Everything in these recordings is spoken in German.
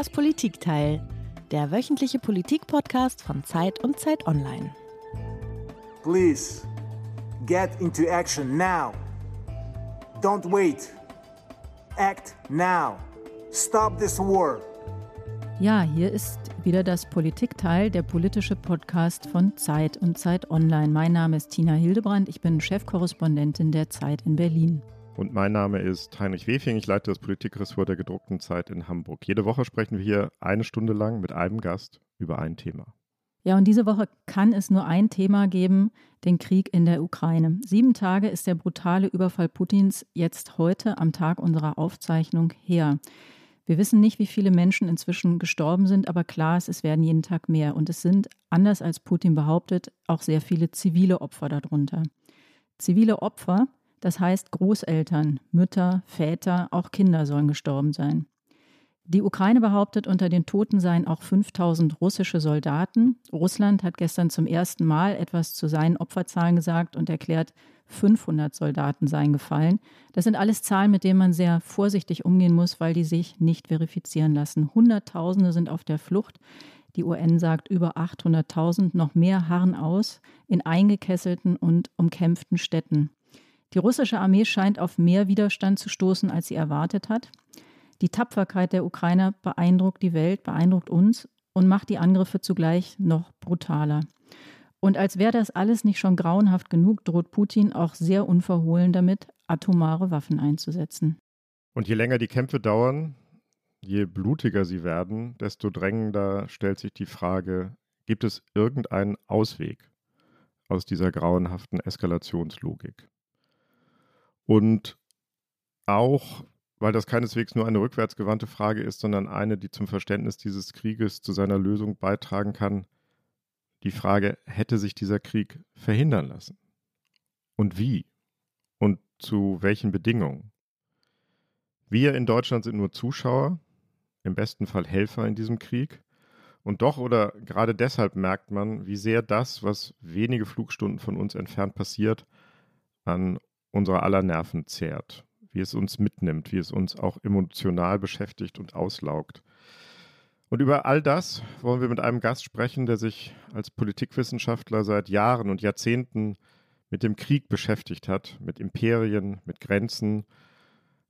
Das Politikteil, der wöchentliche Politik-Podcast von Zeit und Zeit Online. Please, get into action now. Don't wait. Act now. Stop this war. Ja, hier ist wieder das Politikteil, der politische Podcast von Zeit und Zeit Online. Mein Name ist Tina Hildebrand, ich bin Chefkorrespondentin der Zeit in Berlin. Und mein Name ist Heinrich Wefing, ich leite das Politikressort der gedruckten Zeit in Hamburg. Jede Woche sprechen wir hier eine Stunde lang mit einem Gast über ein Thema. Ja, und diese Woche kann es nur ein Thema geben, den Krieg in der Ukraine. Sieben Tage ist der brutale Überfall Putins jetzt heute am Tag unserer Aufzeichnung her. Wir wissen nicht, wie viele Menschen inzwischen gestorben sind, aber klar ist, es werden jeden Tag mehr. Und es sind, anders als Putin behauptet, auch sehr viele zivile Opfer darunter. Zivile Opfer, das heißt Großeltern, Mütter, Väter, auch Kinder sollen gestorben sein. Die Ukraine behauptet, unter den Toten seien auch 5000 russische Soldaten. Russland hat gestern zum ersten Mal etwas zu seinen Opferzahlen gesagt und erklärt, 500 Soldaten seien gefallen. Das sind alles Zahlen, mit denen man sehr vorsichtig umgehen muss, weil die sich nicht verifizieren lassen. Hunderttausende sind auf der Flucht. Die UN sagt über 800.000, noch mehr harren aus in eingekesselten und umkämpften Städten. Die russische Armee scheint auf mehr Widerstand zu stoßen, als sie erwartet hat. Die Tapferkeit der Ukrainer beeindruckt die Welt, beeindruckt uns und macht die Angriffe zugleich noch brutaler. Und als wäre das alles nicht schon grauenhaft genug, droht Putin auch sehr unverhohlen damit, atomare Waffen einzusetzen. Und je länger die Kämpfe dauern, je blutiger sie werden, desto drängender stellt sich die Frage, gibt es irgendeinen Ausweg aus dieser grauenhaften Eskalationslogik? Und auch weil das keineswegs nur eine rückwärtsgewandte Frage ist, sondern eine, die zum Verständnis dieses Krieges zu seiner Lösung beitragen kann. Die Frage, hätte sich dieser Krieg verhindern lassen? Und wie? Und zu welchen Bedingungen? Wir in Deutschland sind nur Zuschauer, im besten Fall Helfer in diesem Krieg. Und doch oder gerade deshalb merkt man, wie sehr das, was wenige Flugstunden von uns entfernt passiert, an unserer aller Nerven zehrt wie es uns mitnimmt, wie es uns auch emotional beschäftigt und auslaugt. Und über all das wollen wir mit einem Gast sprechen, der sich als Politikwissenschaftler seit Jahren und Jahrzehnten mit dem Krieg beschäftigt hat, mit Imperien, mit Grenzen.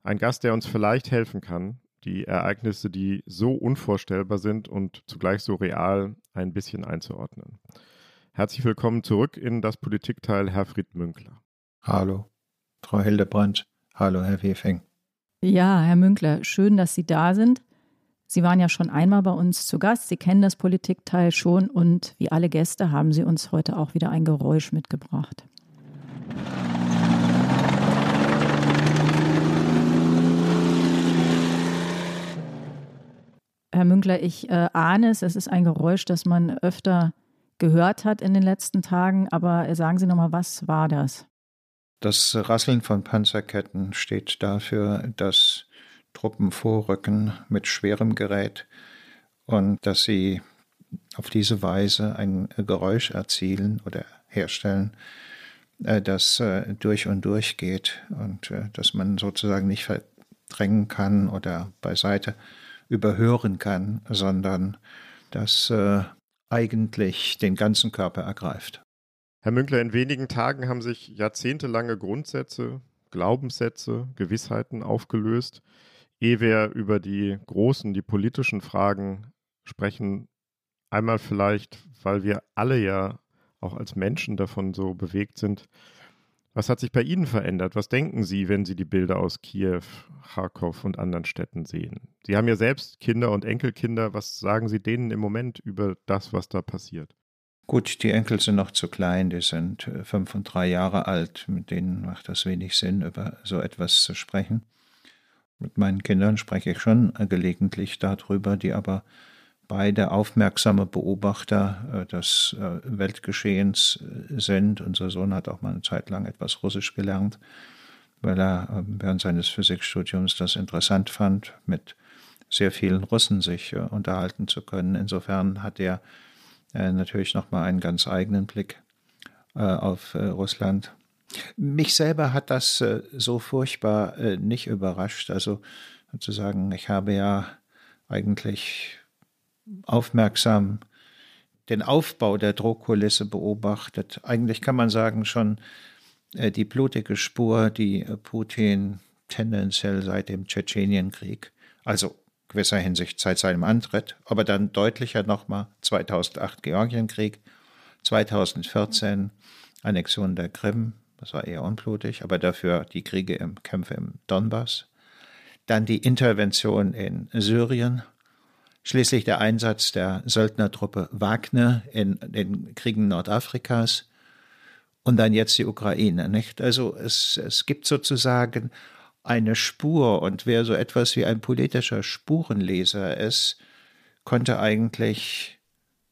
Ein Gast, der uns vielleicht helfen kann, die Ereignisse, die so unvorstellbar sind und zugleich so real, ein bisschen einzuordnen. Herzlich willkommen zurück in das Politikteil, Herr Fried Münkler. Hallo, Frau Hildebrand. Hallo, Herr Wefing. Ja, Herr Münkler, schön, dass Sie da sind. Sie waren ja schon einmal bei uns zu Gast. Sie kennen das Politikteil schon und wie alle Gäste haben Sie uns heute auch wieder ein Geräusch mitgebracht. Herr Münkler, ich äh, ahne es, es ist ein Geräusch, das man öfter gehört hat in den letzten Tagen, aber sagen Sie nochmal, was war das? Das Rasseln von Panzerketten steht dafür, dass Truppen vorrücken mit schwerem Gerät und dass sie auf diese Weise ein Geräusch erzielen oder herstellen, äh, das äh, durch und durch geht und äh, dass man sozusagen nicht verdrängen kann oder beiseite überhören kann, sondern das eigentlich den ganzen Körper ergreift. Herr Münkler, in wenigen Tagen haben sich jahrzehntelange Grundsätze, Glaubenssätze, Gewissheiten aufgelöst. Ehe wir über die großen, die politischen Fragen sprechen, einmal vielleicht, weil wir alle ja auch als Menschen davon so bewegt sind. Was hat sich bei Ihnen verändert? Was denken Sie, wenn Sie die Bilder aus Kiew, Kharkov und anderen Städten sehen? Sie haben ja selbst Kinder und Enkelkinder. Was sagen Sie denen im Moment über das, was da passiert? Gut, die Enkel sind noch zu klein, die sind äh, fünf und drei Jahre alt, mit denen macht das wenig Sinn, über so etwas zu sprechen. Mit meinen Kindern spreche ich schon äh, gelegentlich darüber, die aber beide aufmerksame Beobachter äh, des Weltgeschehens sind. Unser Sohn hat auch mal eine Zeit lang etwas Russisch gelernt, weil er während seines Physikstudiums das interessant fand, mit sehr vielen Russen sich unterhalten zu können. Insofern hat er äh, natürlich nochmal einen ganz eigenen Blick äh, auf äh, Russland. Mich selber hat das äh, so furchtbar äh, nicht überrascht. Also zu sagen, ich habe ja eigentlich aufmerksam den Aufbau der Drohkulisse beobachtet. Eigentlich kann man sagen, schon äh, die blutige Spur, die Putin tendenziell seit dem Tschetschenienkrieg, also gewisser Hinsicht seit seinem Antritt, aber dann deutlicher nochmal 2008 Georgienkrieg, 2014 Annexion der Krim, das war eher unblutig, aber dafür die Kriege im Kämpfe im Donbass, dann die Intervention in Syrien, schließlich der Einsatz der Söldnertruppe Wagner in den Kriegen Nordafrikas und dann jetzt die Ukraine. Nicht? Also es, es gibt sozusagen eine Spur und wer so etwas wie ein politischer Spurenleser ist, konnte eigentlich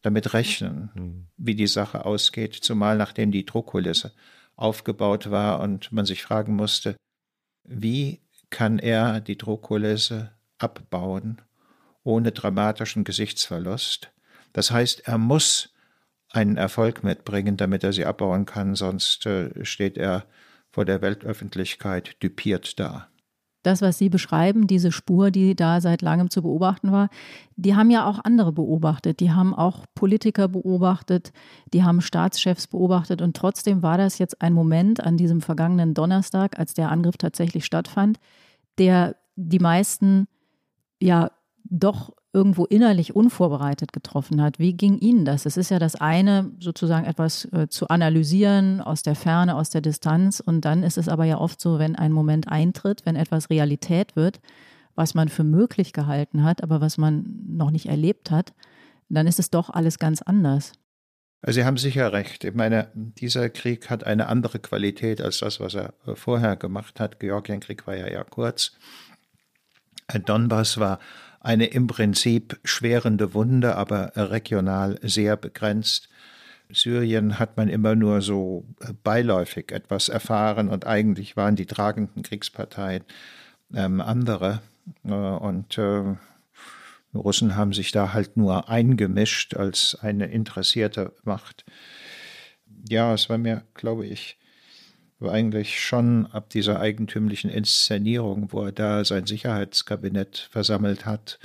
damit rechnen, mhm. wie die Sache ausgeht, zumal nachdem die Druckkulisse aufgebaut war und man sich fragen musste, wie kann er die Druckkulisse abbauen ohne dramatischen Gesichtsverlust. Das heißt, er muss einen Erfolg mitbringen, damit er sie abbauen kann, sonst äh, steht er vor der Weltöffentlichkeit düpiert da. Das, was Sie beschreiben, diese Spur, die da seit langem zu beobachten war, die haben ja auch andere beobachtet. Die haben auch Politiker beobachtet, die haben Staatschefs beobachtet. Und trotzdem war das jetzt ein Moment an diesem vergangenen Donnerstag, als der Angriff tatsächlich stattfand, der die meisten ja doch irgendwo innerlich unvorbereitet getroffen hat. Wie ging Ihnen das? Es ist ja das eine, sozusagen etwas äh, zu analysieren aus der Ferne, aus der Distanz. Und dann ist es aber ja oft so, wenn ein Moment eintritt, wenn etwas Realität wird, was man für möglich gehalten hat, aber was man noch nicht erlebt hat, dann ist es doch alles ganz anders. Also Sie haben sicher recht. Ich meine, dieser Krieg hat eine andere Qualität als das, was er äh, vorher gemacht hat. Georgienkrieg war ja eher kurz. Donbass war eine im Prinzip schwerende Wunde, aber regional sehr begrenzt. Syrien hat man immer nur so beiläufig etwas erfahren und eigentlich waren die tragenden Kriegsparteien ähm, andere. Äh, und äh, Russen haben sich da halt nur eingemischt als eine interessierte Macht. Ja, es war mir, glaube ich, war eigentlich schon ab dieser eigentümlichen Inszenierung, wo er da sein Sicherheitskabinett versammelt hat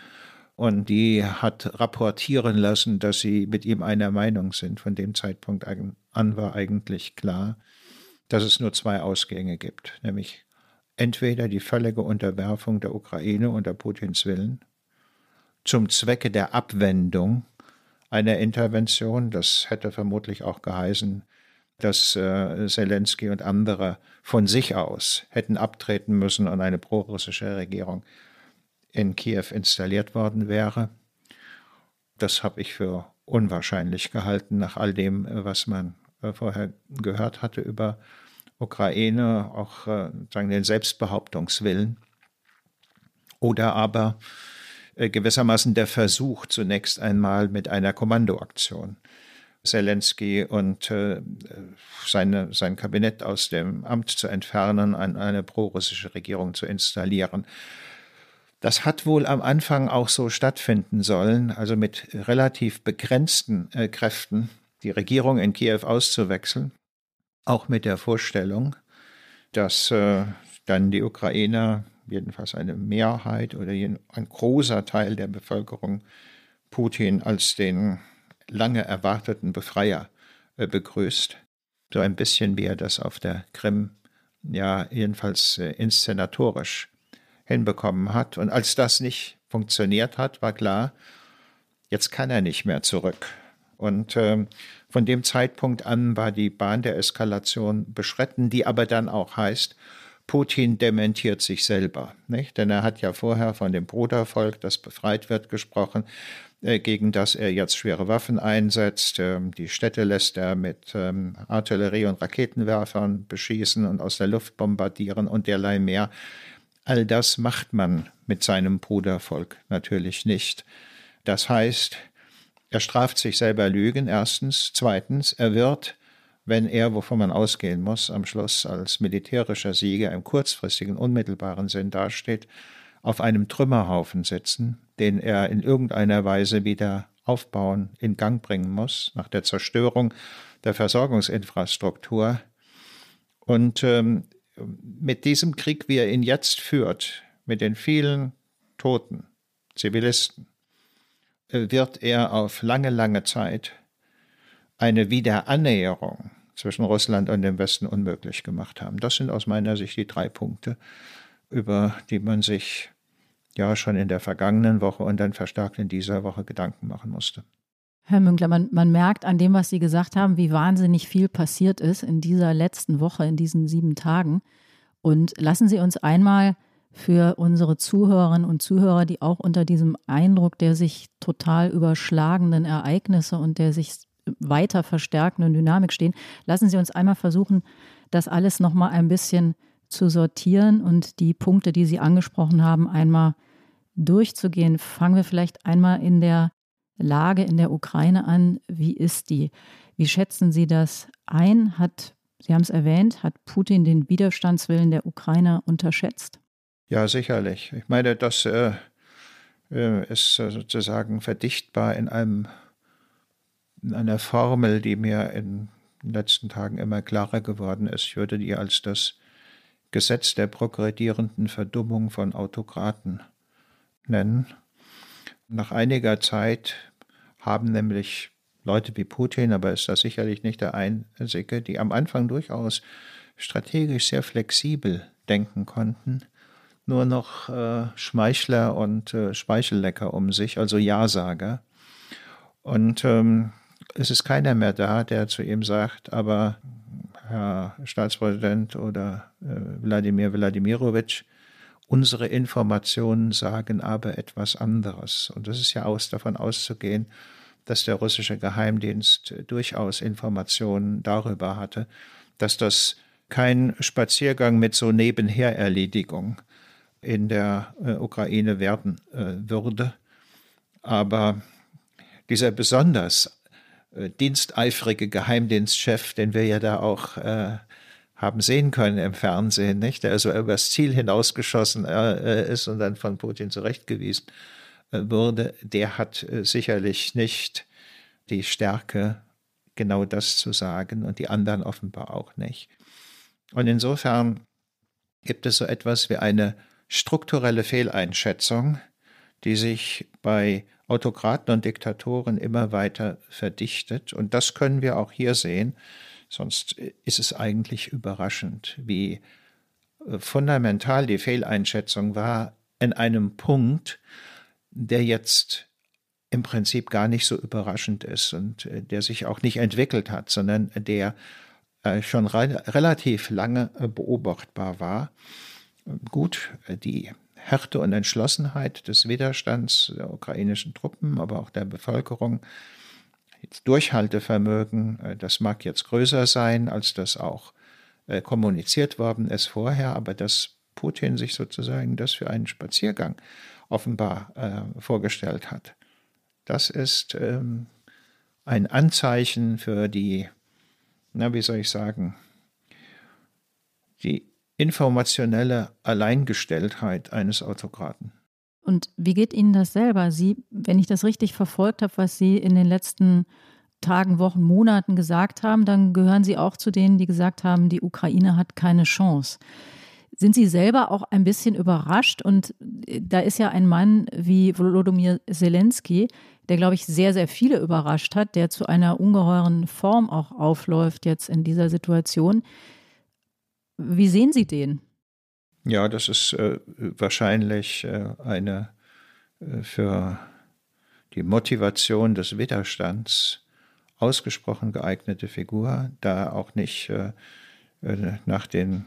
und die hat rapportieren lassen, dass sie mit ihm einer Meinung sind. Von dem Zeitpunkt an war eigentlich klar, dass es nur zwei Ausgänge gibt, nämlich entweder die völlige Unterwerfung der Ukraine unter Putins Willen zum Zwecke der Abwendung einer Intervention, das hätte vermutlich auch geheißen, dass äh, Zelensky und andere von sich aus hätten abtreten müssen und eine prorussische Regierung in Kiew installiert worden wäre. Das habe ich für unwahrscheinlich gehalten, nach all dem, was man äh, vorher gehört hatte über Ukraine, auch äh, sagen den Selbstbehauptungswillen. Oder aber äh, gewissermaßen der Versuch, zunächst einmal mit einer Kommandoaktion Zelensky und äh, seine, sein Kabinett aus dem Amt zu entfernen, an eine prorussische Regierung zu installieren. Das hat wohl am Anfang auch so stattfinden sollen, also mit relativ begrenzten äh, Kräften die Regierung in Kiew auszuwechseln, auch mit der Vorstellung, dass äh, dann die Ukrainer, jedenfalls eine Mehrheit oder ein großer Teil der Bevölkerung, Putin als den lange erwarteten Befreier äh, begrüßt. So ein bisschen wie er das auf der Krim ja jedenfalls äh, inszenatorisch hinbekommen hat. Und als das nicht funktioniert hat, war klar, jetzt kann er nicht mehr zurück. Und ähm, von dem Zeitpunkt an war die Bahn der Eskalation beschritten, die aber dann auch heißt, Putin dementiert sich selber. Nicht? Denn er hat ja vorher von dem Brudervolk, das befreit wird, gesprochen. Äh, gegen das er jetzt schwere Waffen einsetzt. Ähm, die Städte lässt er mit ähm, Artillerie und Raketenwerfern beschießen und aus der Luft bombardieren und derlei mehr. All das macht man mit seinem Brudervolk natürlich nicht. Das heißt, er straft sich selber Lügen, erstens. Zweitens, er wird, wenn er, wovon man ausgehen muss, am Schluss als militärischer Sieger im kurzfristigen, unmittelbaren Sinn dasteht, auf einem Trümmerhaufen sitzen, den er in irgendeiner Weise wieder aufbauen, in Gang bringen muss, nach der Zerstörung der Versorgungsinfrastruktur. Und ähm, mit diesem Krieg, wie er ihn jetzt führt, mit den vielen Toten, Zivilisten, wird er auf lange, lange Zeit eine Wiederannäherung zwischen Russland und dem Westen unmöglich gemacht haben. Das sind aus meiner Sicht die drei Punkte, über die man sich ja schon in der vergangenen Woche und dann verstärkt in dieser Woche Gedanken machen musste. Herr Münkler, man, man merkt an dem, was Sie gesagt haben, wie wahnsinnig viel passiert ist in dieser letzten Woche, in diesen sieben Tagen. Und lassen Sie uns einmal für unsere Zuhörerinnen und Zuhörer, die auch unter diesem Eindruck der sich total überschlagenden Ereignisse und der sich weiter verstärkenden Dynamik stehen, lassen Sie uns einmal versuchen, das alles nochmal ein bisschen zu sortieren und die Punkte, die Sie angesprochen haben, einmal durchzugehen. Fangen wir vielleicht einmal in der Lage in der Ukraine an. Wie ist die? Wie schätzen Sie das ein? Hat, Sie haben es erwähnt, hat Putin den Widerstandswillen der Ukrainer unterschätzt? Ja, sicherlich. Ich meine, das äh, äh ist sozusagen verdichtbar in einem in einer Formel, die mir in den letzten Tagen immer klarer geworden ist. Ich würde die als das Gesetz der progredierenden Verdummung von Autokraten nennen. Nach einiger Zeit haben nämlich Leute wie Putin, aber ist das sicherlich nicht der einzige, die am Anfang durchaus strategisch sehr flexibel denken konnten, nur noch äh, Schmeichler und äh, Speichellecker um sich, also Ja-Sager. Und ähm, es ist keiner mehr da, der zu ihm sagt, aber Herr Staatspräsident oder äh, Wladimir Wladimirovich, unsere Informationen sagen aber etwas anderes. Und das ist ja aus davon auszugehen, dass der russische Geheimdienst durchaus Informationen darüber hatte, dass das kein Spaziergang mit so Nebenhererledigung in der äh, Ukraine werden äh, würde. Aber dieser besonders diensteifrige Geheimdienstchef, den wir ja da auch äh, haben sehen können im Fernsehen, nicht? der also übers Ziel hinausgeschossen äh, ist und dann von Putin zurechtgewiesen äh, wurde, der hat äh, sicherlich nicht die Stärke, genau das zu sagen und die anderen offenbar auch nicht. Und insofern gibt es so etwas wie eine strukturelle Fehleinschätzung, die sich bei Autokraten und Diktatoren immer weiter verdichtet. Und das können wir auch hier sehen. Sonst ist es eigentlich überraschend, wie äh, fundamental die Fehleinschätzung war in einem Punkt, der jetzt im Prinzip gar nicht so überraschend ist und äh, der sich auch nicht entwickelt hat, sondern der äh, schon relativ lange beobachtbar war. Gut, die Härte und Entschlossenheit des Widerstands der ukrainischen Truppen, aber auch der Bevölkerung. Das Durchhaltevermögen, äh, das mag jetzt größer sein, als das auch äh, kommuniziert worden ist vorher, aber dass Putin sich sozusagen das für einen Spaziergang offenbar äh, vorgestellt hat, das ist ähm, ein Anzeichen für die, na, wie soll ich sagen, die informationelle Alleingestelltheit eines Autokraten. Und wie geht Ihnen das selber? Sie, wenn ich das richtig verfolgt habe, was Sie in den letzten Tagen, Wochen, Monaten gesagt haben, dann gehören Sie auch zu denen, die gesagt haben, die Ukraine hat keine Chance. Sind Sie selber auch ein bisschen überrascht? Und da ist ja ein Mann wie Volodymyr Zelensky, der, glaube ich, sehr, sehr viele überrascht hat, der zu einer ungeheuren Form auch aufläuft jetzt in dieser Situation. Wie sehen Sie den? Ja, das ist äh, wahrscheinlich äh, eine äh, für die Motivation des Widerstands ausgesprochen geeignete Figur, da auch nicht äh, äh, nach den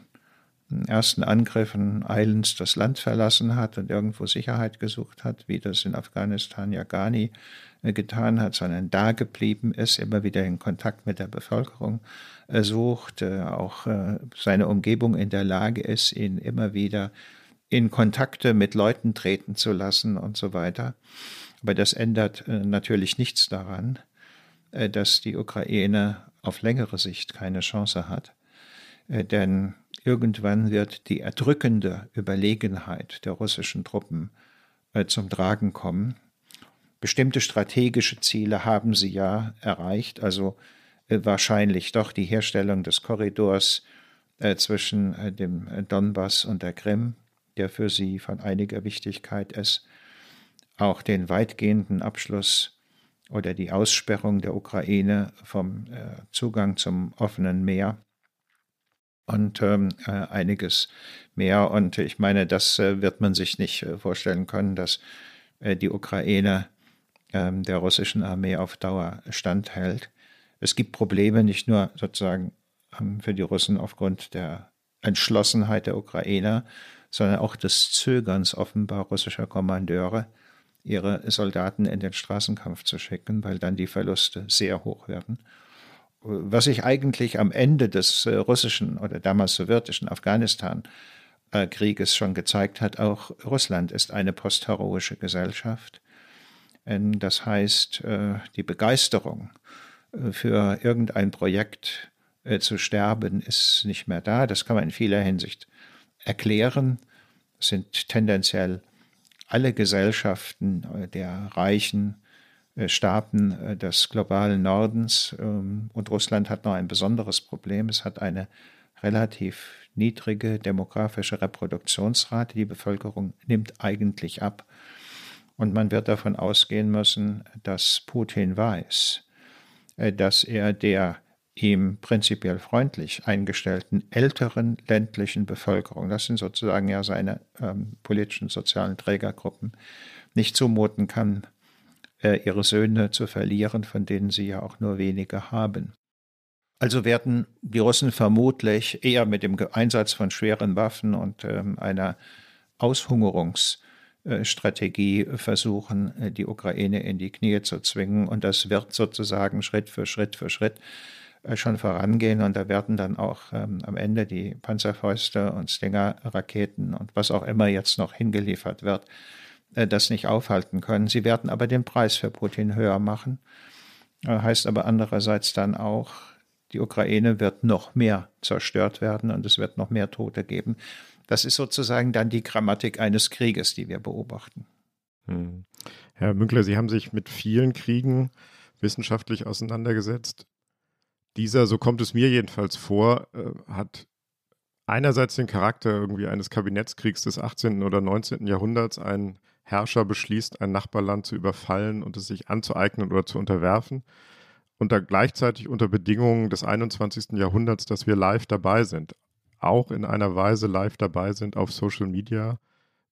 ersten Angriffen eilends das Land verlassen hat und irgendwo Sicherheit gesucht hat, wie das in Afghanistan ja gar nie getan hat, sondern da geblieben ist, immer wieder in Kontakt mit der Bevölkerung äh, sucht, äh, auch seine Umgebung in der Lage ist, ihn immer wieder in Kontakte mit Leuten treten zu lassen und so weiter. Aber das ändert natürlich nichts daran, dass die Ukraine auf längere Sicht keine Chance hat. Denn irgendwann wird die erdrückende Überlegenheit der russischen Truppen zum Tragen kommen bestimmte strategische Ziele haben sie ja erreicht, also äh, wahrscheinlich doch die Herstellung des Korridors äh, zwischen äh, dem Donbass und der Krim, der für sie von einiger Wichtigkeit ist. auch den weitgehenden Abschluss oder die Aussperrung der Ukraine vom Zugang zum offenen Meer und ähm, äh, einiges mehr. Und ich meine, das wird man sich nicht vorstellen können, dass die Ukraine der russischen Armee auf Dauer standhält. Es gibt Probleme nicht nur sozusagen ähm, für die Russen aufgrund der Entschlossenheit der Ukrainer, sondern auch des Zögerns offenbar russischer Kommandeure, ihre Soldaten in den Straßenkampf zu schicken, weil dann die Verluste sehr hoch werden. Was sich eigentlich am Ende des äh, russischen oder damals sowjetischen Afghanistan-Krieges schon gezeigt hat, auch Russland ist eine postheroische Gesellschaft. Das heißt, äh, die Begeisterung äh, für irgendein Projekt zu sterben ist nicht mehr da. Das kann man in vieler Hinsicht erklären. Es sind tendenziell alle Gesellschaften der reichen äh, Staaten äh, des globalen Nordens. Ähm, und Russland hat noch ein besonderes Problem. Es hat eine relativ niedrige demografische Reproduktionsrate. Die Bevölkerung nimmt eigentlich ab. Und man wird davon ausgehen müssen, dass Putin weiß, äh, dass er der ihm prinzipiell freundlich eingestellten älteren ländlichen Bevölkerung, das sind sozusagen ja seine ähm, politischen, sozialen Trägergruppen, nicht zumuten kann, äh, ihre Söhne zu verlieren, von denen sie ja auch nur wenige haben. Also werden die Russen vermutlich eher mit dem Einsatz von schweren Waffen und ähm, einer Aushungerungsstrategie versuchen, äh, die Ukraine in die Knie zu zwingen. Und das wird sozusagen Schritt für Schritt für Schritt äh, schon vorangehen. Und da werden dann auch ähm, am Ende die Panzerfäuste und Stinger-Raketen und was auch immer jetzt noch hingeliefert wird, äh, das nicht aufhalten können. Sie werden aber den Preis für Putin höher machen. Äh, heißt aber andererseits dann auch, die Ukraine wird noch mehr zerstört werden und es wird noch mehr Tote geben. Das ist sozusagen dann die Grammatik eines Krieges, die wir beobachten. Hm. Herr Münkler, Sie haben sich mit vielen Kriegen wissenschaftlich auseinandergesetzt. Dieser, so kommt es mir jedenfalls vor, äh, hat einerseits den Charakter irgendwie eines Kabinettskriegs des 18. oder 19. Jahrhunderts, ein Herrscher beschließt, ein Nachbarland zu überfallen und es sich anzueignen oder zu unterwerfen. Und da gleichzeitig unter Bedingungen des 21. Jahrhunderts, dass wir live dabei sind. Auch in einer Weise live dabei sind auf Social Media,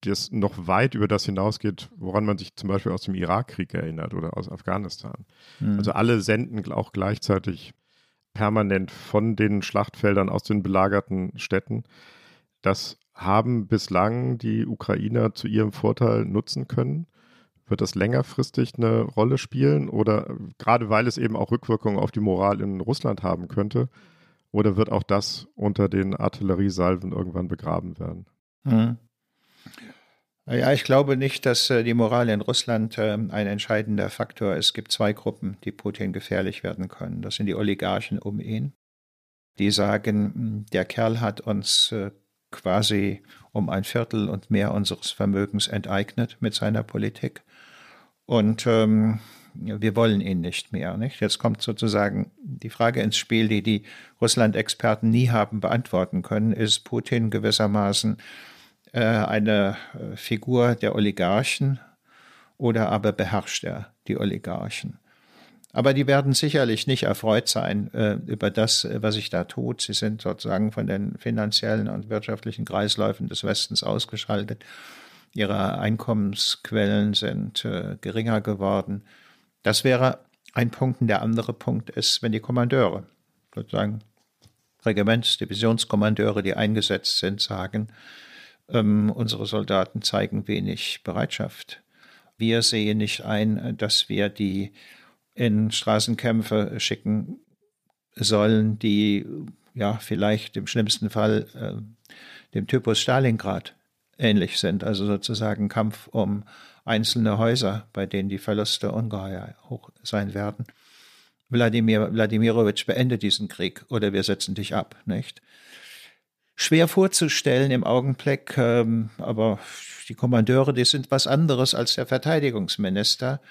die es noch weit über das hinausgeht, woran man sich zum Beispiel aus dem Irakkrieg erinnert oder aus Afghanistan. Mhm. Also alle senden auch gleichzeitig permanent von den Schlachtfeldern aus den belagerten Städten. Das haben bislang die Ukrainer zu ihrem Vorteil nutzen können? Wird das längerfristig eine Rolle spielen oder gerade weil es eben auch Rückwirkungen auf die Moral in Russland haben könnte? Oder wird auch das unter den Artilleriesalven irgendwann begraben werden? Hm. Ja, ich glaube nicht, dass äh, die Moral in Russland äh, ein entscheidender Faktor ist. Es gibt zwei Gruppen, die Putin gefährlich werden können. Das sind die Oligarchen um ihn. Die sagen, hm, der Kerl hat uns äh, quasi um ein Viertel und mehr unseres Vermögens enteignet mit seiner Politik. Und ähm, wir wollen ihn nicht mehr. Nicht? Jetzt kommt sozusagen die Frage ins Spiel, die die Russland-Experten nie haben beantworten können. Ist Putin gewissermaßen äh, eine äh, Figur der Oligarchen oder aber beherrscht er die Oligarchen? Aber die werden sicherlich nicht erfreut sein äh, über das, was sich da tut. Sie sind sozusagen von den finanziellen und wirtschaftlichen Kreisläufen des Westens ausgeschaltet. Ihre Einkommensquellen sind äh, geringer geworden. Das wäre ein Punkt. Und der andere Punkt ist, wenn die Kommandeure, sozusagen Regiments-, Divisionskommandeure, die eingesetzt sind, sagen, ähm, unsere Soldaten zeigen wenig Bereitschaft. Wir sehen nicht ein, dass wir die in Straßenkämpfe schicken sollen, die ja vielleicht im schlimmsten Fall äh, dem Typus Stalingrad ähnlich sind, also sozusagen Kampf um einzelne Häuser, bei denen die Verluste ungeheuer hoch sein werden. Wladimir Wladimirovich beendet diesen Krieg oder wir setzen dich ab, nicht? Schwer vorzustellen im Augenblick, ähm, aber die Kommandeure, die sind was anderes als der Verteidigungsminister.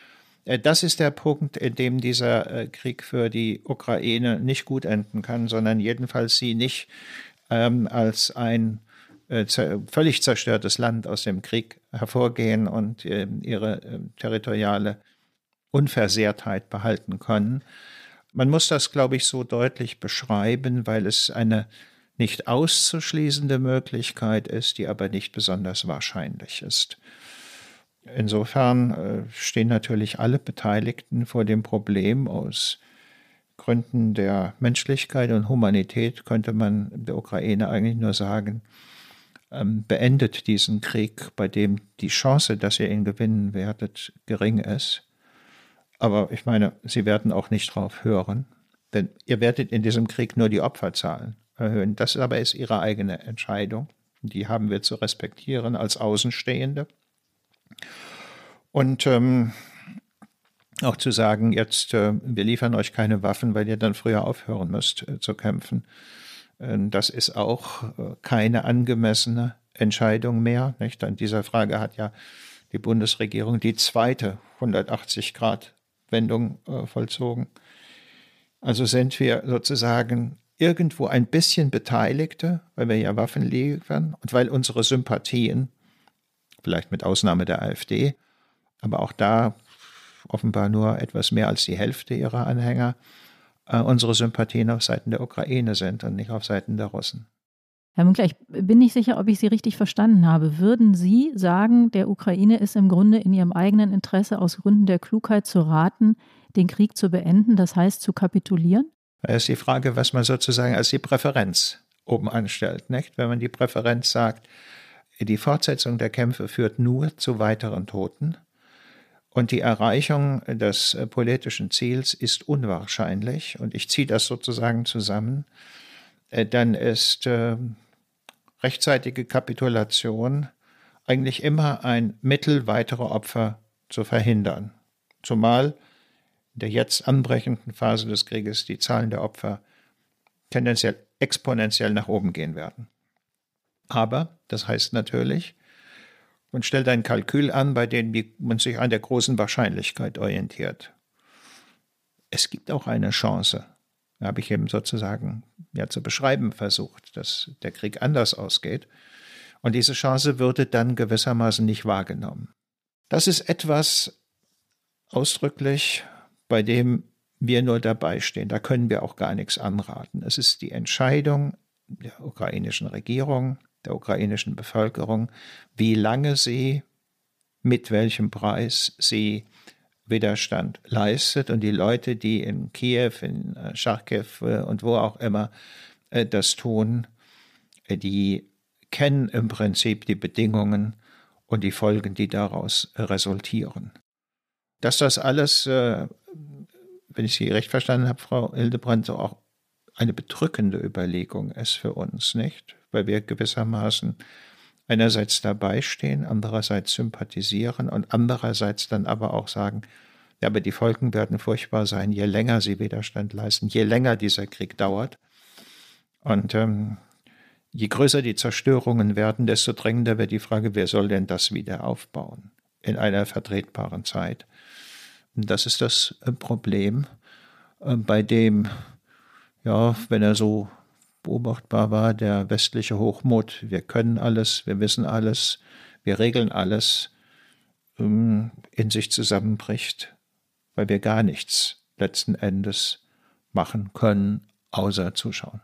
Äh, das ist der Punkt, in dem dieser äh, Krieg für die Ukraine nicht gut enden kann, sondern jedenfalls sie nicht ähm, als ein äh, völlig zerstörtes Land aus dem Krieg hervorgehen und äh, ihre äh, territoriale Unversehrtheit behalten können. Man muss das, glaube ich, so deutlich beschreiben, weil es eine nicht auszuschließende Möglichkeit ist, die aber nicht besonders wahrscheinlich ist. Insofern äh, stehen natürlich alle Beteiligten vor dem Problem aus Gründen der Menschlichkeit und Humanität könnte man der Ukraine eigentlich nur sagen, ähm, beendet diesen Krieg, bei dem die Chance, dass ihr ihn gewinnen werdet, gering ist. Aber ich meine, sie werden auch nicht drauf hören, denn ihr werdet in diesem Krieg nur die Opferzahlen erhöhen. Das aber ist ihre eigene Entscheidung. Die haben wir zu respektieren als Außenstehende. Und ähm, auch zu sagen, jetzt, äh, wir liefern euch keine Waffen, weil ihr dann früher aufhören müsst äh, zu kämpfen. Äh, das ist auch äh, keine angemessene Entscheidung mehr. Nicht? An dieser Frage hat ja die Bundesregierung die zweite 180-Grad-Wendung äh, vollzogen. Also sind wir sozusagen irgendwo ein bisschen Beteiligte, weil wir ja Waffen liefern und weil unsere Sympathien, vielleicht mit Ausnahme der AfD, aber auch da offenbar nur etwas mehr als die Hälfte ihrer Anhänger, äh, unsere Sympathien auf Seiten der Ukraine sind und nicht auf Seiten der Russen. Herr Münkler, ich bin nicht sicher, ob ich Sie richtig verstanden habe. Würden Sie sagen, der Ukraine ist im Grunde in ihrem eigenen Interesse aus Gründen der Klugheit zu raten, den Krieg zu beenden, das heißt zu kapitulieren? Da ist die Frage, was man sozusagen als die Präferenz oben anstellt. Nicht? Wenn man die Präferenz sagt, die Fortsetzung der Kämpfe führt nur zu weiteren Toten und die Erreichung des politischen Ziels ist unwahrscheinlich und ich ziehe das sozusagen zusammen, äh, dann ist äh, rechtzeitige Kapitulation eigentlich immer ein Mittel, weitere Opfer zu verhindern. Zumal in der jetzt anbrechenden Phase des Krieges die Zahlen der Opfer tendenziell exponentiell nach oben gehen werden. Aber das heißt natürlich, man stellt ein Kalkül an, bei dem man sich an der großen Wahrscheinlichkeit orientiert. Es gibt auch eine Chance, habe ich eben sozusagen ja, zu beschreiben versucht, dass der Krieg anders ausgeht. Und diese Chance würde dann gewissermaßen nicht wahrgenommen. Das ist etwas ausdrücklich bei dem wir nur dabei stehen. Da können wir auch gar nichts anraten. Es ist die Entscheidung der ukrainischen Regierung, der ukrainischen Bevölkerung, wie lange sie, mit welchem Preis sie Widerstand leistet. Und die Leute, die in Kiew, in äh, Charkiw äh, und wo auch immer äh, das tun, die kennen im Prinzip die Bedingungen und die Folgen, die daraus resultieren. Dass das alles wenn ich Sie recht verstanden habe, Frau Hildebrand, so auch eine bedrückende Überlegung ist für uns, nicht? Weil wir gewissermaßen einerseits dabei stehen, andererseits sympathisieren und andererseits dann aber auch sagen, ja, aber die Folgen werden furchtbar sein, je länger sie Widerstand leisten, je länger dieser Krieg dauert. Und ähm, je größer die Zerstörungen werden, desto drängender wird die Frage, wer soll denn das wieder aufbauen in einer vertretbaren Zeit. Das ist das äh, Problem, äh, bei dem, ja, wenn er so beobachtbar war, der westliche Hochmut, wir können alles, wir wissen alles, wir regeln alles, ähm, in sich zusammenbricht, weil wir gar nichts letzten Endes machen können, außer zuschauen.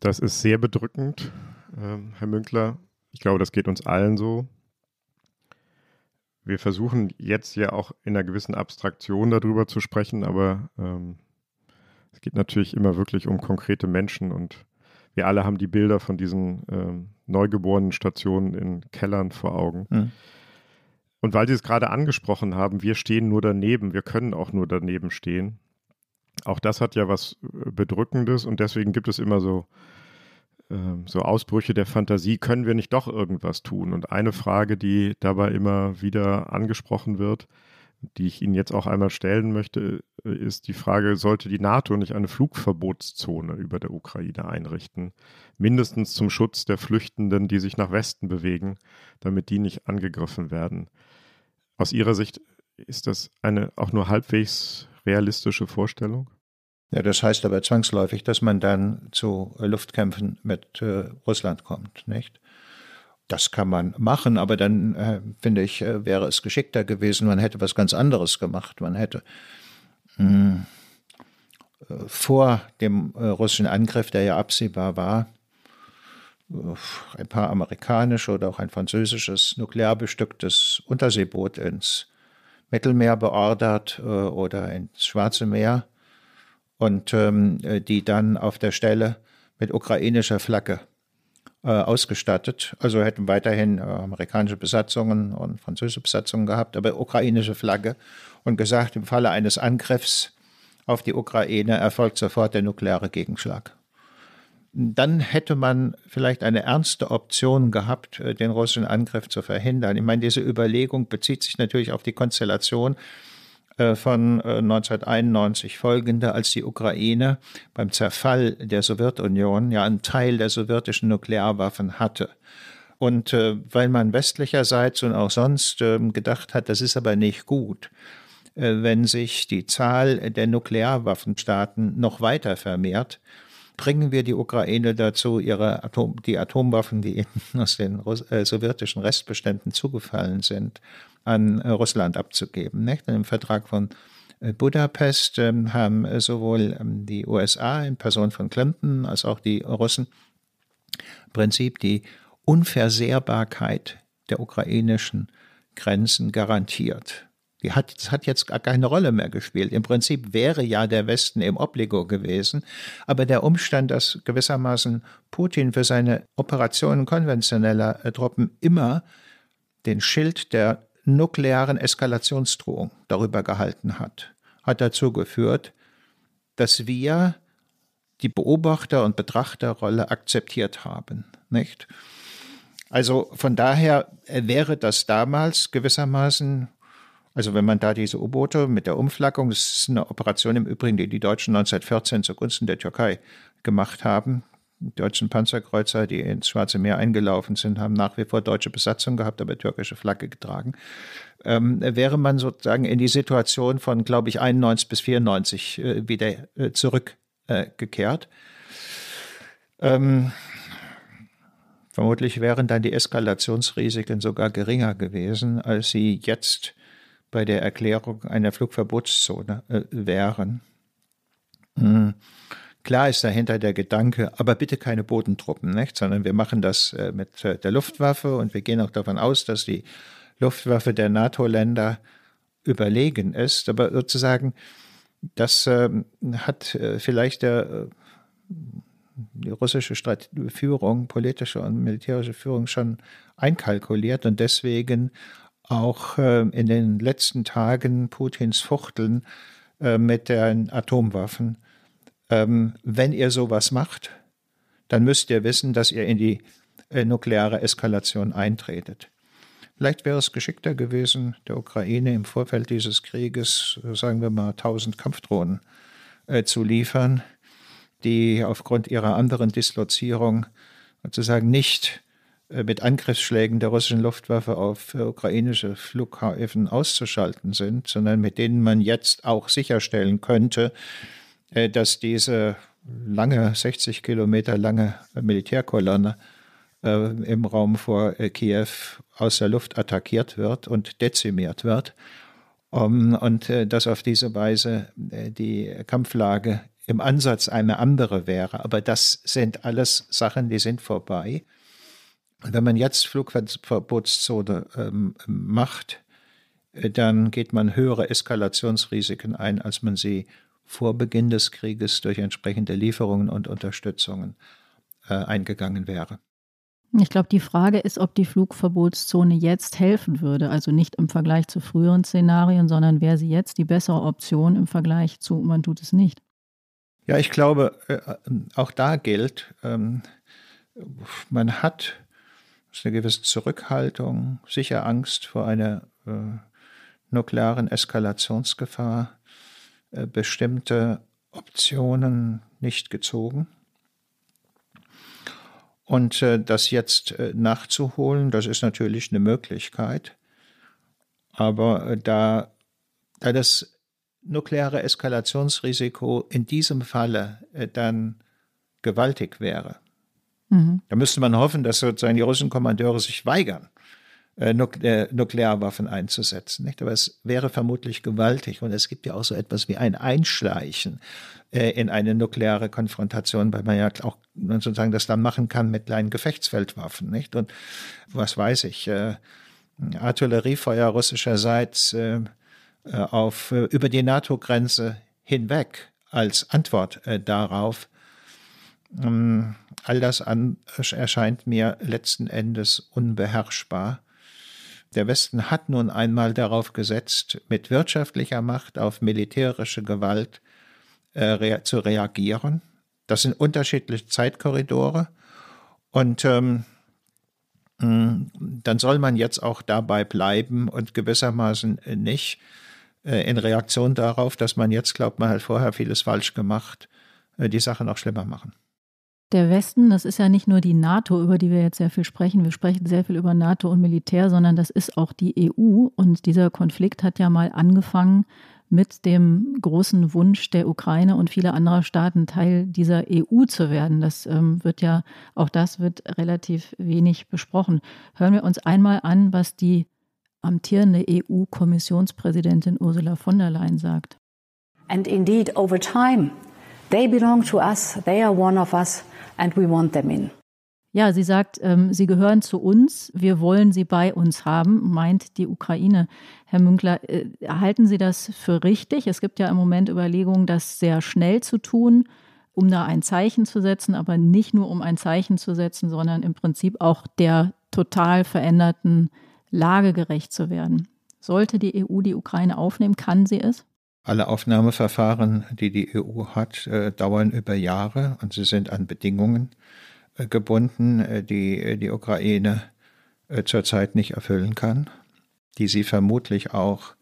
Das ist sehr bedrückend, ähm, Herr Münkler. Ich glaube, das geht uns allen so wir versuchen jetzt ja auch in einer gewissen Abstraktion darüber zu sprechen, aber ähm, es geht natürlich immer wirklich um konkrete Menschen und wir alle haben die Bilder von diesen ähm, neugeborenen Stationen in Kellern vor Augen. Mhm. Und weil Sie es gerade angesprochen haben, wir stehen nur daneben, wir können auch nur daneben stehen. Auch das hat ja was äh, Bedrückendes und deswegen gibt es immer so ähm, so Ausbrüche der Fantasie, können wir nicht doch irgendwas tun? Und eine Frage, die dabei immer wieder angesprochen wird, die ich Ihnen jetzt auch einmal stellen möchte, äh, ist die Frage, sollte die NATO nicht eine Flugverbotszone über der Ukraine einrichten? Mindestens zum Schutz der Flüchtenden, die sich nach Westen bewegen, damit die nicht angegriffen werden. Aus Ihrer Sicht ist das eine auch nur halbwegs realistische Vorstellung? Ja, das heißt aber zwangsläufig, dass man dann zu Luftkämpfen mit äh, Russland kommt, nicht? Das kann man machen, aber dann äh, finde ich, äh, wäre es geschickter gewesen. Man hätte was ganz anderes gemacht. Man hätte mh, hm, äh, vor dem äh, russischen Angriff, der ja absehbar war, ein paar amerikanische oder auch ein französisches nuklear bestücktes Unterseeboot ins Mittelmeer beordert äh, oder ins Schwarze Meer und ähm, die dann auf der Stelle mit ukrainischer Flagge äh, ausgestattet. Also hätten weiterhin äh, amerikanische Besatzungen und französische Besatzungen gehabt, aber ukrainische Flagge und gesagt, im Falle eines Angriffs auf die Ukraine erfolgt sofort der nukleare Gegenschlag. Dann hätte man vielleicht eine ernste Option gehabt, äh, den russischen Angriff zu verhindern. Ich meine, diese Überlegung bezieht sich natürlich auf die Konstellation von 1991 äh, folgende, als die Ukraine beim Zerfall der Sowjetunion ja einen Teil der sowjetischen Nuklearwaffen hatte. Und äh, weil man westlicherseits und auch sonst äh, gedacht hat, das ist aber nicht gut, äh, wenn sich die Zahl der Nuklearwaffenstaaten noch weiter vermehrt, bringen wir die Ukraine dazu, ihre Atom, die Atomwaffen, die aus den äh, sowjetischen Restbeständen zugefallen sind, an äh, Russland abzugeben. Nicht? Im Vertrag von äh, Budapest ähm, haben äh, sowohl ähm, die USA in Person von Clinton als auch die Russen im Prinzip die Unversehrbarkeit der ukrainischen Grenzen garantiert. Die hat, das hat jetzt gar keine Rolle mehr gespielt. Im Prinzip wäre ja der Westen im Obligo gewesen, aber der Umstand, dass gewissermaßen Putin für seine Operationen konventioneller Truppen immer den Schild der nuklearen Eskalationsdrohung darüber gehalten hat, hat dazu geführt, dass wir die Beobachter- und Betrachterrolle akzeptiert haben. Nicht? Also von daher wäre das damals gewissermaßen, also wenn man da diese U-Boote mit der Umflaggung, das ist eine Operation im Übrigen, die die Deutschen 1914 zugunsten der Türkei gemacht haben, deutschen Panzerkreuzer, die ins Schwarze Meer eingelaufen sind, haben nach wie vor deutsche Besatzung gehabt, aber türkische Flagge getragen. Ähm, wäre man sozusagen in die Situation von, glaube ich, 91 bis 94 äh, wieder äh, zurückgekehrt. Äh, ähm, vermutlich wären dann die Eskalationsrisiken sogar geringer gewesen, als sie jetzt bei der Erklärung einer Flugverbotszone äh, wären. Mhm. Klar ist dahinter der Gedanke, aber bitte keine Bodentruppen, nicht? sondern wir machen das äh, mit äh, der Luftwaffe und wir gehen auch davon aus, dass die Luftwaffe der NATO-Länder überlegen ist. Aber sozusagen, das ähm, hat äh, vielleicht der, die russische Strat Führung, politische und militärische Führung schon einkalkuliert und deswegen auch in den letzten Tagen Putins Fuchteln mit den Atomwaffen ähm, wenn ihr sowas macht, dann müsst ihr wissen, dass ihr in die äh, nukleare Eskalation eintretet. Vielleicht wäre es geschickter gewesen, der Ukraine im Vorfeld dieses Krieges, sagen wir mal, 1000 Kampfdrohnen äh, zu liefern, die aufgrund ihrer anderen Dislozierung sozusagen nicht äh, mit Angriffsschlägen der russischen Luftwaffe auf äh, ukrainische Flughäfen auszuschalten sind, sondern mit denen man jetzt auch sicherstellen könnte, äh, dass diese lange, 60 Kilometer lange Militärkolonne äh, im Raum vor äh, Kiew aus der Luft attackiert wird und dezimiert wird. Um, und äh, dass auf diese Weise äh, die Kampflage im Ansatz eine andere wäre. Aber das sind alles Sachen, die sind vorbei. Und wenn man jetzt Flugverbotszone ähm, macht, äh, dann geht man höhere Eskalationsrisiken ein, als man sie vor Beginn des Krieges durch entsprechende Lieferungen und Unterstützungen äh, eingegangen wäre. Ich glaube, die Frage ist, ob die Flugverbotszone jetzt helfen würde. Also nicht im Vergleich zu früheren Szenarien, sondern wäre sie jetzt die bessere Option im Vergleich zu, man tut es nicht. Ja, ich glaube, äh, auch da gilt, ähm, man hat eine gewisse Zurückhaltung, sicher Angst vor einer äh, nuklearen Eskalationsgefahr äh, bestimmte Optionen nicht gezogen. Und äh, das jetzt äh, nachzuholen, das ist natürlich eine Möglichkeit. Aber da, da das nukleare Eskalationsrisiko in diesem Falle dann gewaltig wäre, mhm. Da müsste man hoffen, dass sozusagen die russischen Kommandeure sich weigern, äh, äh, Nuklearwaffen einzusetzen. Nicht? Aber es wäre vermutlich gewaltig. Und es gibt ja auch so etwas wie ein Einschleichen äh, in eine nukleare Konfrontation, weil man ja auch sozusagen das dann machen kann mit kleinen Gefechtsfeldwaffen. Nicht? Und was weiß ich, Artilleriefeuer russischerseits auf, über die NATO-Grenze hinweg als Antwort darauf. Ähm, all das erscheint mir letzten Endes unbeherrschbar. Der Westen hat nun einmal darauf gesetzt, mit wirtschaftlicher Macht auf militärische Gewalt äh, rea zu reagieren. Das sind unterschiedliche Zeitkorridore. Und ähm, dann soll man jetzt auch dabei bleiben und gewissermaßen nicht äh, in Reaktion darauf, dass man jetzt glaubt, man hat vorher vieles falsch gemacht, äh, die Sache noch schlimmer machen. Der Westen, das ist ja nicht nur die NATO, über die wir jetzt sehr viel sprechen. Wir sprechen sehr viel über NATO und Militär, sondern das ist auch die EU. Und dieser Konflikt hat ja mal angefangen mit dem großen Wunsch der Ukraine und vieler anderer Staaten Teil dieser EU zu werden. Das ähm, wird ja, auch das wird relativ wenig besprochen. Hören wir uns einmal an, was die amtierende EU-Kommissionspräsidentin Ursula von der Leyen sagt. And indeed, over time, they belong to us, they are one of us, and we want them in. Ja, sie sagt, ähm, sie gehören zu uns, wir wollen sie bei uns haben, meint die Ukraine. Herr Münkler, äh, halten Sie das für richtig? Es gibt ja im Moment Überlegungen, das sehr schnell zu tun, um da ein Zeichen zu setzen, aber nicht nur um ein Zeichen zu setzen, sondern im Prinzip auch der total veränderten Lage gerecht zu werden. Sollte die EU die Ukraine aufnehmen, kann sie es? Alle Aufnahmeverfahren, die die EU hat, äh, dauern über Jahre und sie sind an Bedingungen äh, gebunden, äh, die die Ukraine zurzeit nicht erfüllen kann, die sie vermutlich auch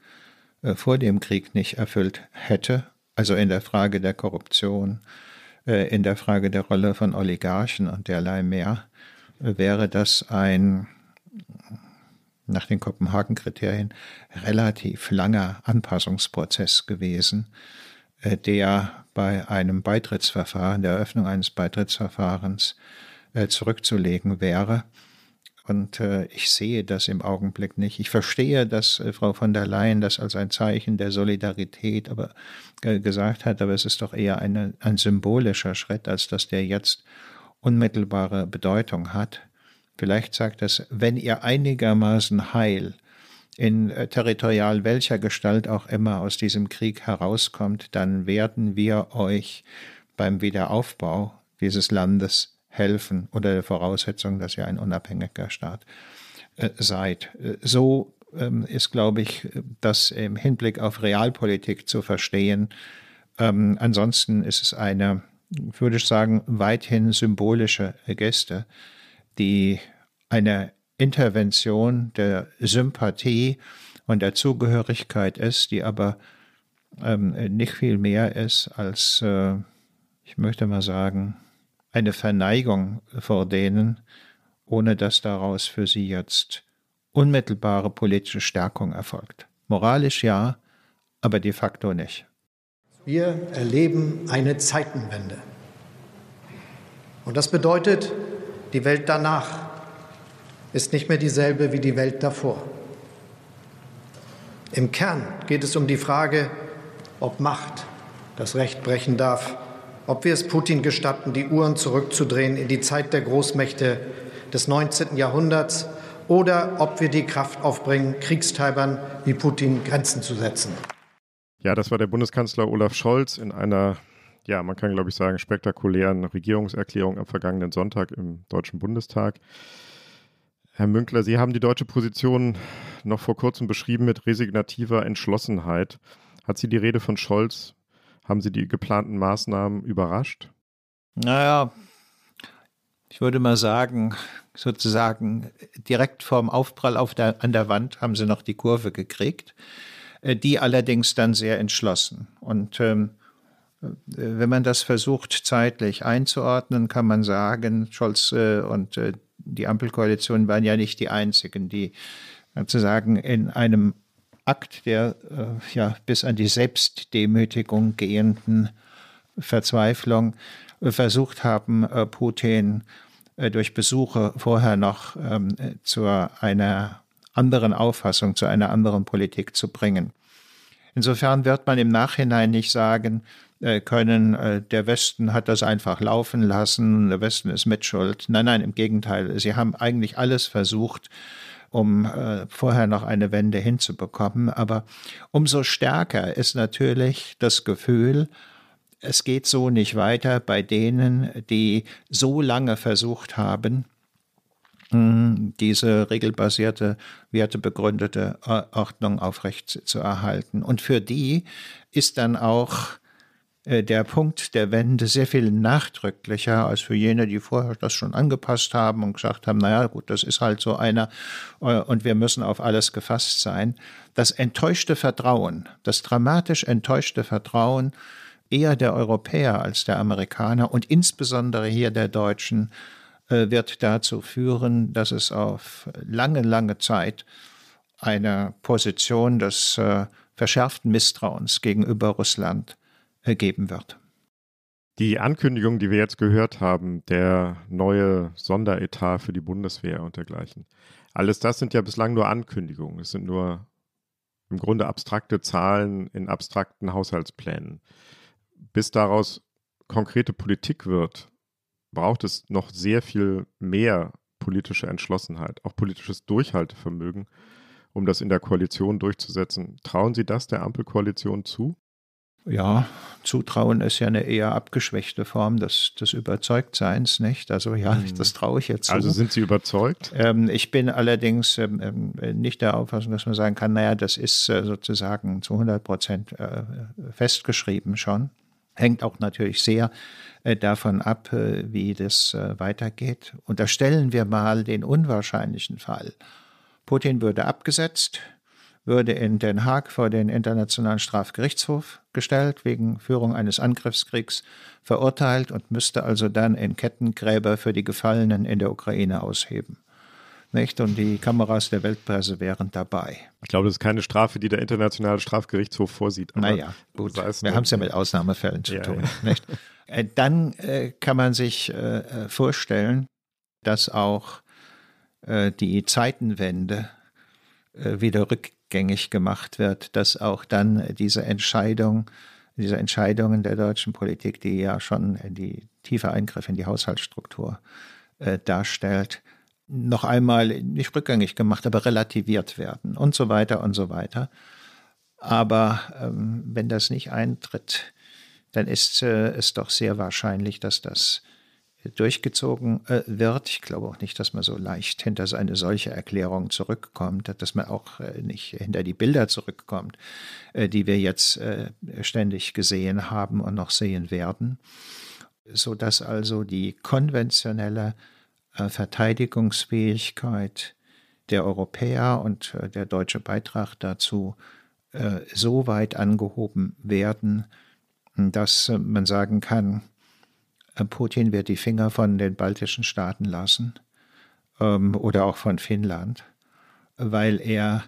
vor dem Krieg nicht erfüllt hätte, also in der Frage der Korruption, in der Frage der Rolle von Oligarchen und derlei mehr, wäre das ein nach den Kopenhagen-Kriterien relativ langer Anpassungsprozess gewesen, äh, der bei einem Beitrittsverfahren, der Eröffnung eines Beitrittsverfahrens äh, zurückzulegen wäre. Und äh, ich sehe das im Augenblick nicht. Ich verstehe, dass Frau von der Leyen das als ein Zeichen der Solidarität aber, gesagt hat, aber es ist doch eher eine, ein symbolischer Schritt, als dass der jetzt unmittelbare Bedeutung hat. Vielleicht sagt es, wenn ihr einigermaßen heil in äh, territorial welcher Gestalt auch immer aus diesem Krieg herauskommt, dann werden wir euch beim Wiederaufbau dieses Landes helfen unter der Voraussetzung, dass ihr ein unabhängiger Staat äh, seid. Äh, so ähm, ist, glaube ich, das im Hinblick auf Realpolitik zu verstehen. Ähm, ansonsten ist es eine, würde ich sagen, weithin symbolische Geste die eine Intervention der Sympathie und der Zugehörigkeit ist, die aber ähm, nicht viel mehr ist als, äh, ich möchte mal sagen, eine Verneigung vor denen, ohne dass daraus für sie jetzt unmittelbare politische Stärkung erfolgt. Moralisch ja, aber de facto nicht. Wir erleben eine Zeitenwende. Und das bedeutet, die Welt danach ist nicht mehr dieselbe wie die Welt davor. Im Kern geht es um die Frage, ob Macht das Recht brechen darf, ob wir es Putin gestatten, die Uhren zurückzudrehen in die Zeit der Großmächte des 19. Jahrhunderts oder ob wir die Kraft aufbringen, Kriegstreibern wie Putin Grenzen zu setzen. Ja, das war der Bundeskanzler Olaf Scholz in einer ja, man kann, glaube ich, sagen, spektakulären Regierungserklärung am vergangenen Sonntag im Deutschen Bundestag. Herr Münkler, Sie haben die deutsche Position noch vor kurzem beschrieben mit resignativer Entschlossenheit. Hat Sie die Rede von Scholz, haben Sie die geplanten Maßnahmen überrascht? Naja, ich würde mal sagen, sozusagen direkt vorm Aufprall auf der, an der Wand haben sie noch die Kurve gekriegt, äh, die allerdings dann sehr entschlossen. Und ähm, wenn man das versucht zeitlich einzuordnen, kann man sagen, Scholz äh, und äh, die Ampelkoalition waren ja nicht die einzigen, die sozusagen in einem Akt der äh, ja bis an die Selbstdemütigung gehenden Verzweiflung versucht haben, Putin äh, durch Besuche vorher noch ähm, zu einer anderen Auffassung, zu einer anderen Politik zu bringen. Insofern wird man im Nachhinein nicht sagen äh, können, äh, der Westen hat das einfach laufen lassen, der Westen ist mitschuld. Nein, nein, im Gegenteil. Sie haben eigentlich alles versucht, um äh, vorher noch eine Wende hinzubekommen. Aber umso stärker ist natürlich das Gefühl, es geht so nicht weiter bei denen, die so lange versucht haben, diese regelbasierte, wertebegründete Ordnung aufrecht zu erhalten. Und für die ist dann auch äh, der Punkt der Wende sehr viel nachdrücklicher als für jene, die vorher das schon angepasst haben und gesagt haben, naja, gut, das ist halt so einer äh, und wir müssen auf alles gefasst sein. Das enttäuschte Vertrauen, das dramatisch enttäuschte Vertrauen eher der Europäer als der Amerikaner und insbesondere hier der Deutschen äh, wird dazu führen, dass es auf lange, lange Zeit eine Position des verschärften Misstrauens gegenüber Russland geben wird. Die Ankündigung, die wir jetzt gehört haben, der neue Sonderetat für die Bundeswehr und dergleichen, alles das sind ja bislang nur Ankündigungen. Es sind nur im Grunde abstrakte Zahlen in abstrakten Haushaltsplänen. Bis daraus konkrete Politik wird, braucht es noch sehr viel mehr politische Entschlossenheit, auch politisches Durchhaltevermögen, um das in der Koalition durchzusetzen. Trauen Sie das der Ampelkoalition zu? Ja, Zutrauen ist ja eine eher abgeschwächte Form des, des Überzeugtseins, nicht? Also ja, mhm. das traue ich jetzt zu. Also sind Sie überzeugt? Ähm, ich bin allerdings ähm, ähm, nicht der Auffassung, dass man sagen kann, naja, das ist äh, sozusagen zu 100 Prozent äh, festgeschrieben schon. Hängt auch natürlich sehr äh, davon ab, äh, wie das äh, weitergeht. Unterstellen wir mal den unwahrscheinlichen Fall. Putin würde abgesetzt, würde in Den Haag vor den Internationalen Strafgerichtshof gestellt, wegen Führung eines Angriffskriegs verurteilt und müsste also dann in Kettengräber für die Gefallenen in der Ukraine ausheben. Nicht? Und die Kameras der Weltpresse wären dabei. Ich glaube, das ist keine Strafe, die der Internationale Strafgerichtshof vorsieht. naja, gut. Wir haben es ja mit Ausnahmefällen zu ja, tun. Ja. Äh, dann äh, kann man sich äh, äh vorstellen, dass auch äh, die Zeitenwende äh, wieder rück rückgängig gemacht wird, dass auch dann diese Entscheidung, diese Entscheidungen der deutschen Politik, die ja schon die tiefe Eingriff in die Haushaltsstruktur äh, darstellt, noch einmal nicht rückgängig gemacht, aber relativiert werden und so weiter und so weiter. Aber ähm, wenn das nicht eintritt, dann ist äh, es doch sehr wahrscheinlich, dass das durchgezogen äh, wird. Ich glaube auch nicht, dass man so leicht hinter eine solche Erklärung zurückkommt, dass man auch äh, nicht hinter die Bilder zurückkommt, äh, die wir jetzt ständig gesehen haben und noch sehen werden, so dass also die konventionelle Verteidigungsfähigkeit der Europäer und der deutsche Beitrag dazu so weit angehoben werden, dass man sagen kann, Putin wird die Finger von den baltischen Staaten lassen ähm, oder auch von Finnland, weil er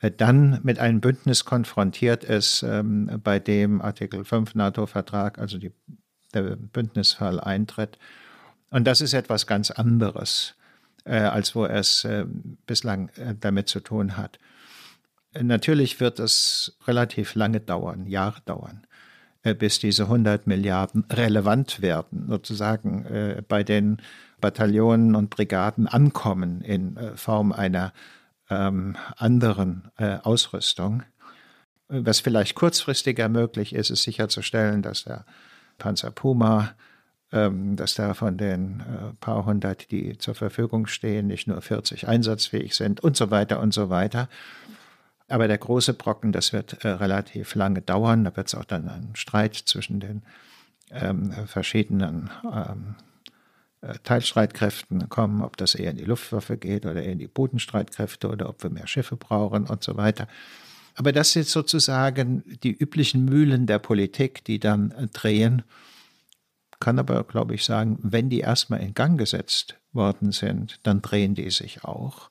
äh, dann mit einem Bündnis konfrontiert ist, ähm, bei dem Artikel 5 NATO-Vertrag, also die, der Bündnisfall eintritt. Und das ist etwas ganz anderes, äh, als wo es äh, bislang äh, damit zu tun hat. Natürlich wird es relativ lange dauern, Jahre dauern, äh, bis diese 100 Milliarden relevant werden, sozusagen äh, bei den Bataillonen und Brigaden ankommen in äh, Form einer ähm, anderen äh, Ausrüstung. Was vielleicht kurzfristiger möglich ist, ist sicherzustellen, dass der Panzer Puma, ähm, dass da von den äh, paar hundert, die zur Verfügung stehen, nicht nur 40 einsatzfähig sind und so weiter und so weiter. Aber der große Brocken, das wird äh, relativ lange dauern. Da wird es auch dann einen Streit zwischen den ähm, verschiedenen ähm, äh, Teilstreitkräften kommen, ob das eher in die Luftwaffe geht oder eher in die Bodenstreitkräfte oder ob wir mehr Schiffe brauchen und so weiter. Aber das sind sozusagen die üblichen Mühlen der Politik, die dann äh, drehen. Kann aber, glaube ich, sagen, wenn die erstmal in Gang gesetzt worden sind, dann drehen die sich auch.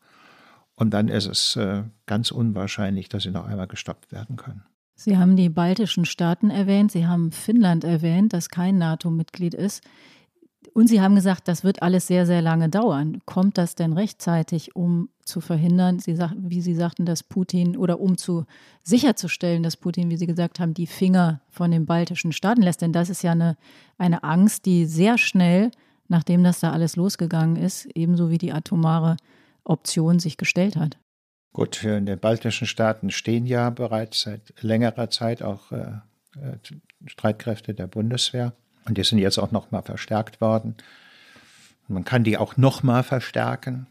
Und dann ist es äh, ganz unwahrscheinlich, dass sie noch einmal gestoppt werden können. Sie haben die baltischen Staaten erwähnt, Sie haben Finnland erwähnt, das kein NATO-Mitglied ist. Und Sie haben gesagt, das wird alles sehr, sehr lange dauern. Kommt das denn rechtzeitig, um zu verhindern, Sie sag, wie Sie sagten, dass Putin oder um zu sicherzustellen, dass Putin, wie Sie gesagt haben, die Finger von den baltischen Staaten lässt? Denn das ist ja eine, eine Angst, die sehr schnell, nachdem das da alles losgegangen ist, ebenso wie die atomare Option sich gestellt hat. Gut, in den baltischen Staaten stehen ja bereits seit längerer Zeit auch äh, äh Streitkräfte der Bundeswehr. Und die sind jetzt auch nochmal verstärkt worden. Man kann die auch nochmal verstärken.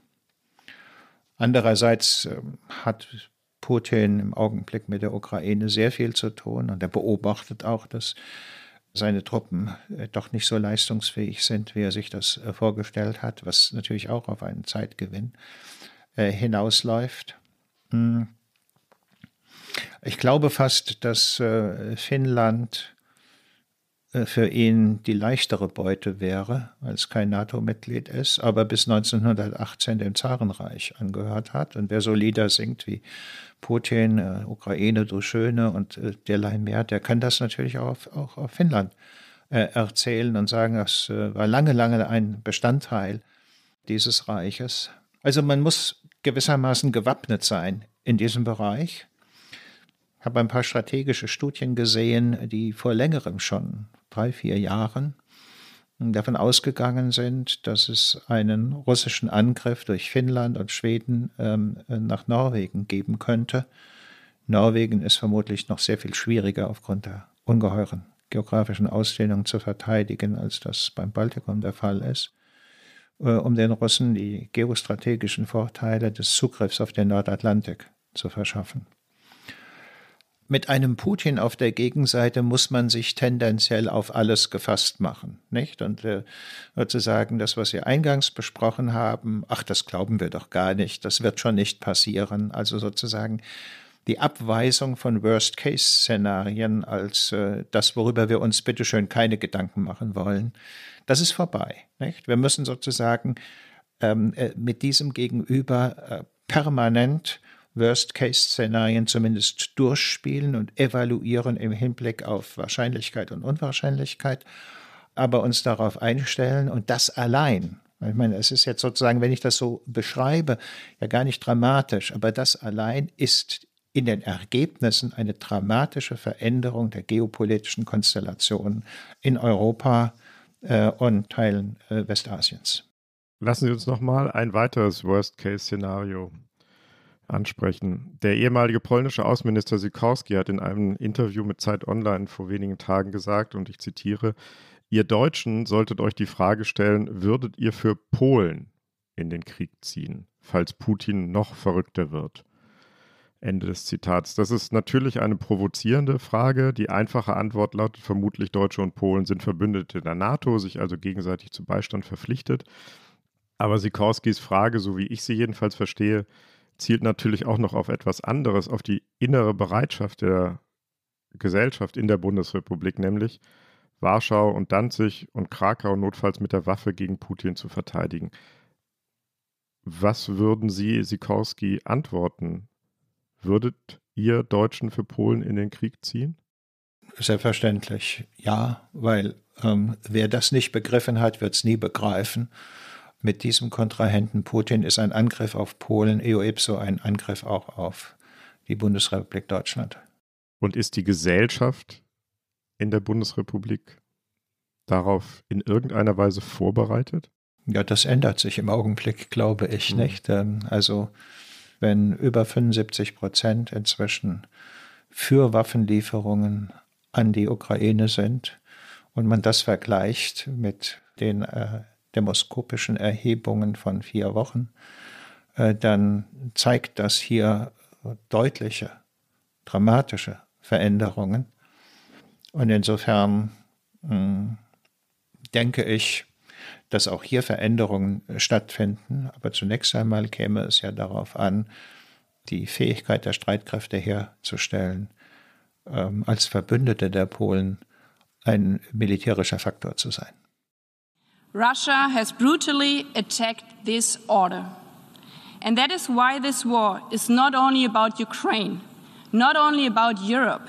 Andererseits ähm, hat Putin im Augenblick mit der Ukraine sehr viel zu tun und er beobachtet auch, dass seine Truppen äh, doch nicht so leistungsfähig sind, wie er sich das äh, vorgestellt hat, was natürlich auch auf einen Zeitgewinn äh, hinausläuft. Hm. Ich glaube fast, dass Finnland für ihn die leichtere Beute wäre, als kein NATO-Mitglied ist, aber bis 1918 dem Zarenreich angehört hat. Und wer so Lieder singt wie Putin, äh, Ukraine, du Schöne und äh, derlei mehr, der kann das natürlich auch auf, auch auf Finnland äh, erzählen und sagen, das äh, war lange, lange ein Bestandteil dieses Reiches. Also man muss gewissermaßen gewappnet sein in diesem Bereich habe ein paar strategische Studien gesehen, die vor längerem schon, drei, vier Jahren, davon ausgegangen sind, dass es einen russischen Angriff durch Finnland und Schweden ähm, nach Norwegen geben könnte. Norwegen ist vermutlich noch sehr viel schwieriger aufgrund der ungeheuren geografischen Ausdehnung zu verteidigen, als das beim Baltikum der Fall ist, äh, um den Russen die geostrategischen Vorteile des Zugriffs auf den Nordatlantik zu verschaffen mit einem Putin auf der Gegenseite muss man sich tendenziell auf alles gefasst machen, nicht? Und äh, sozusagen das, was wir eingangs besprochen haben, ach, das glauben wir doch gar nicht, das wird schon nicht passieren. Also sozusagen die Abweisung von Worst-Case-Szenarien als äh, das, worüber wir uns bitteschön keine Gedanken machen wollen, das ist vorbei. Nicht? Wir müssen sozusagen ähm, äh, mit diesem Gegenüber äh, permanent Worst-Case-Szenarien zumindest durchspielen und evaluieren im Hinblick auf Wahrscheinlichkeit und Unwahrscheinlichkeit, aber uns darauf einstellen und das allein. Ich meine, es ist jetzt sozusagen, wenn ich das so beschreibe, ja gar nicht dramatisch, aber das allein ist in den Ergebnissen eine dramatische Veränderung der geopolitischen Konstellationen in Europa äh, und Teilen äh, Westasiens. Lassen Sie uns noch mal ein weiteres Worst-Case-Szenario ansprechen. Der ehemalige polnische Außenminister Sikorski hat in einem Interview mit Zeit Online vor wenigen Tagen gesagt, und ich zitiere, Ihr Deutschen solltet euch die Frage stellen, würdet ihr für Polen in den Krieg ziehen, falls Putin noch verrückter wird? Ende des Zitats. Das ist natürlich eine provozierende Frage. Die einfache Antwort lautet vermutlich, Deutsche und Polen sind Verbündete der NATO, sich also gegenseitig zu Beistand verpflichtet. Aber Sikorskis Frage, so wie ich sie jedenfalls verstehe, zielt natürlich auch noch auf etwas anderes, auf die innere Bereitschaft der Gesellschaft in der Bundesrepublik, nämlich Warschau und Danzig und Krakau notfalls mit der Waffe gegen Putin zu verteidigen. Was würden Sie, Sikorski, antworten? Würdet ihr Deutschen für Polen in den Krieg ziehen? Selbstverständlich, ja, weil ähm, wer das nicht begriffen hat, wird es nie begreifen mit diesem Kontrahenten Putin ist ein Angriff auf Polen eo ipso ein Angriff auch auf die Bundesrepublik Deutschland. Und ist die Gesellschaft in der Bundesrepublik darauf in irgendeiner Weise vorbereitet? Ja, das ändert sich im Augenblick, glaube ich, mhm. nicht. Ähm, also wenn über 75 Prozent inzwischen für Waffenlieferungen an die Ukraine sind und man das vergleicht mit den äh, demoskopischen Erhebungen von vier Wochen, äh, dann zeigt das hier deutliche, dramatische Veränderungen. Und insofern hm, denke ich, dass auch hier Veränderungen stattfinden. Aber zunächst einmal käme es ja darauf an, die Fähigkeit der Streitkräfte herzustellen, ähm, als Verbündete der Polen ein militärischer Faktor zu sein. Russia has brutally attacked this order. And that is why this war is not only about Ukraine, not only about Europe,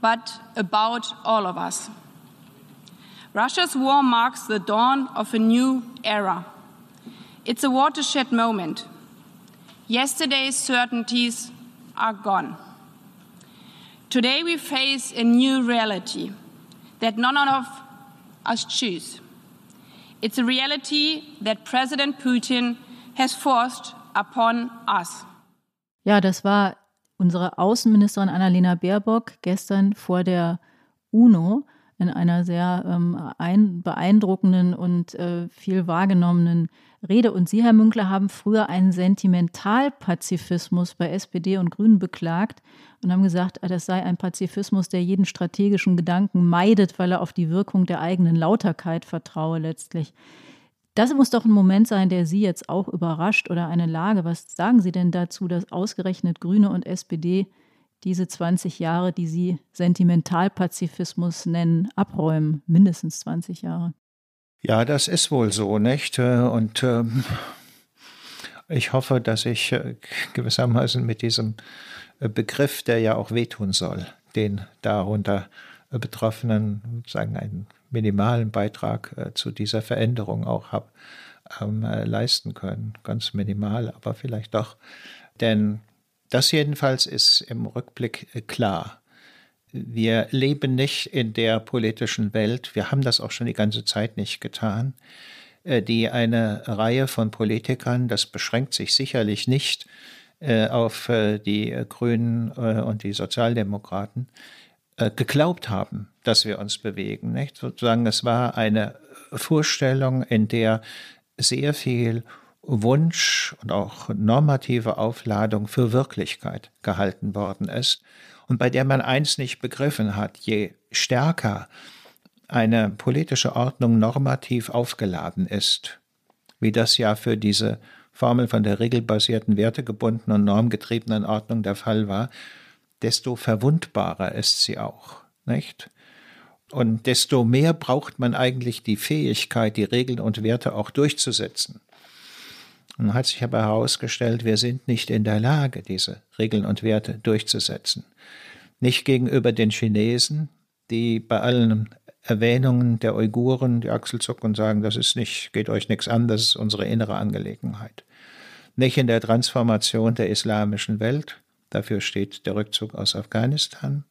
but about all of us. Russia's war marks the dawn of a new era. It's a watershed moment. Yesterday's certainties are gone. Today we face a new reality that none of us choose. It's a reality that President Putin has forced upon us. Ja, das war unsere Außenministerin Annalena Baerbock gestern vor der UNO in einer sehr ähm, ein, beeindruckenden und äh, viel wahrgenommenen Rede. Und Sie, Herr Münkler, haben früher einen Sentimentalpazifismus bei SPD und Grünen beklagt und haben gesagt, ah, das sei ein Pazifismus, der jeden strategischen Gedanken meidet, weil er auf die Wirkung der eigenen Lauterkeit vertraue letztlich. Das muss doch ein Moment sein, der Sie jetzt auch überrascht oder eine Lage. Was sagen Sie denn dazu, dass ausgerechnet Grüne und SPD diese 20 Jahre, die Sie Sentimentalpazifismus nennen, abräumen? Mindestens 20 Jahre. Ja, das ist wohl so, nicht? Und ähm, ich hoffe, dass ich äh, gewissermaßen mit diesem äh, Begriff, der ja auch wehtun soll, den darunter äh, Betroffenen sagen einen minimalen Beitrag äh, zu dieser Veränderung auch habe ähm, leisten können. Ganz minimal, aber vielleicht doch. Denn das jedenfalls ist im Rückblick klar. Wir leben nicht in der politischen Welt, wir haben das auch schon die ganze Zeit nicht getan, die eine Reihe von Politikern, das beschränkt sich sicherlich nicht äh, auf äh, die Grünen äh, und die Sozialdemokraten geglaubt haben, dass wir uns bewegen. Nicht? Sozusagen, es war eine Vorstellung, in der sehr viel Wunsch und auch normative Aufladung für Wirklichkeit gehalten worden ist und bei der man eins nicht begriffen hat, je stärker eine politische Ordnung normativ aufgeladen ist, wie das ja für diese Formel von der regelbasierten, wertegebundenen und normgetriebenen Ordnung der Fall war, desto verwundbarer ist sie auch, nicht? Und desto mehr braucht man eigentlich die Fähigkeit, die Regeln und Werte auch durchzusetzen. Und hat sich aber herausgestellt, wir sind nicht in der Lage, diese Regeln und Werte durchzusetzen. Nicht gegenüber den Chinesen, die bei allen Erwähnungen der Uiguren die Achsel zucken und sagen, das ist nicht, geht euch nichts an, das ist unsere innere Angelegenheit. Nicht in der Transformation der islamischen Welt, dafür steht der Rückzug aus Afghanistan.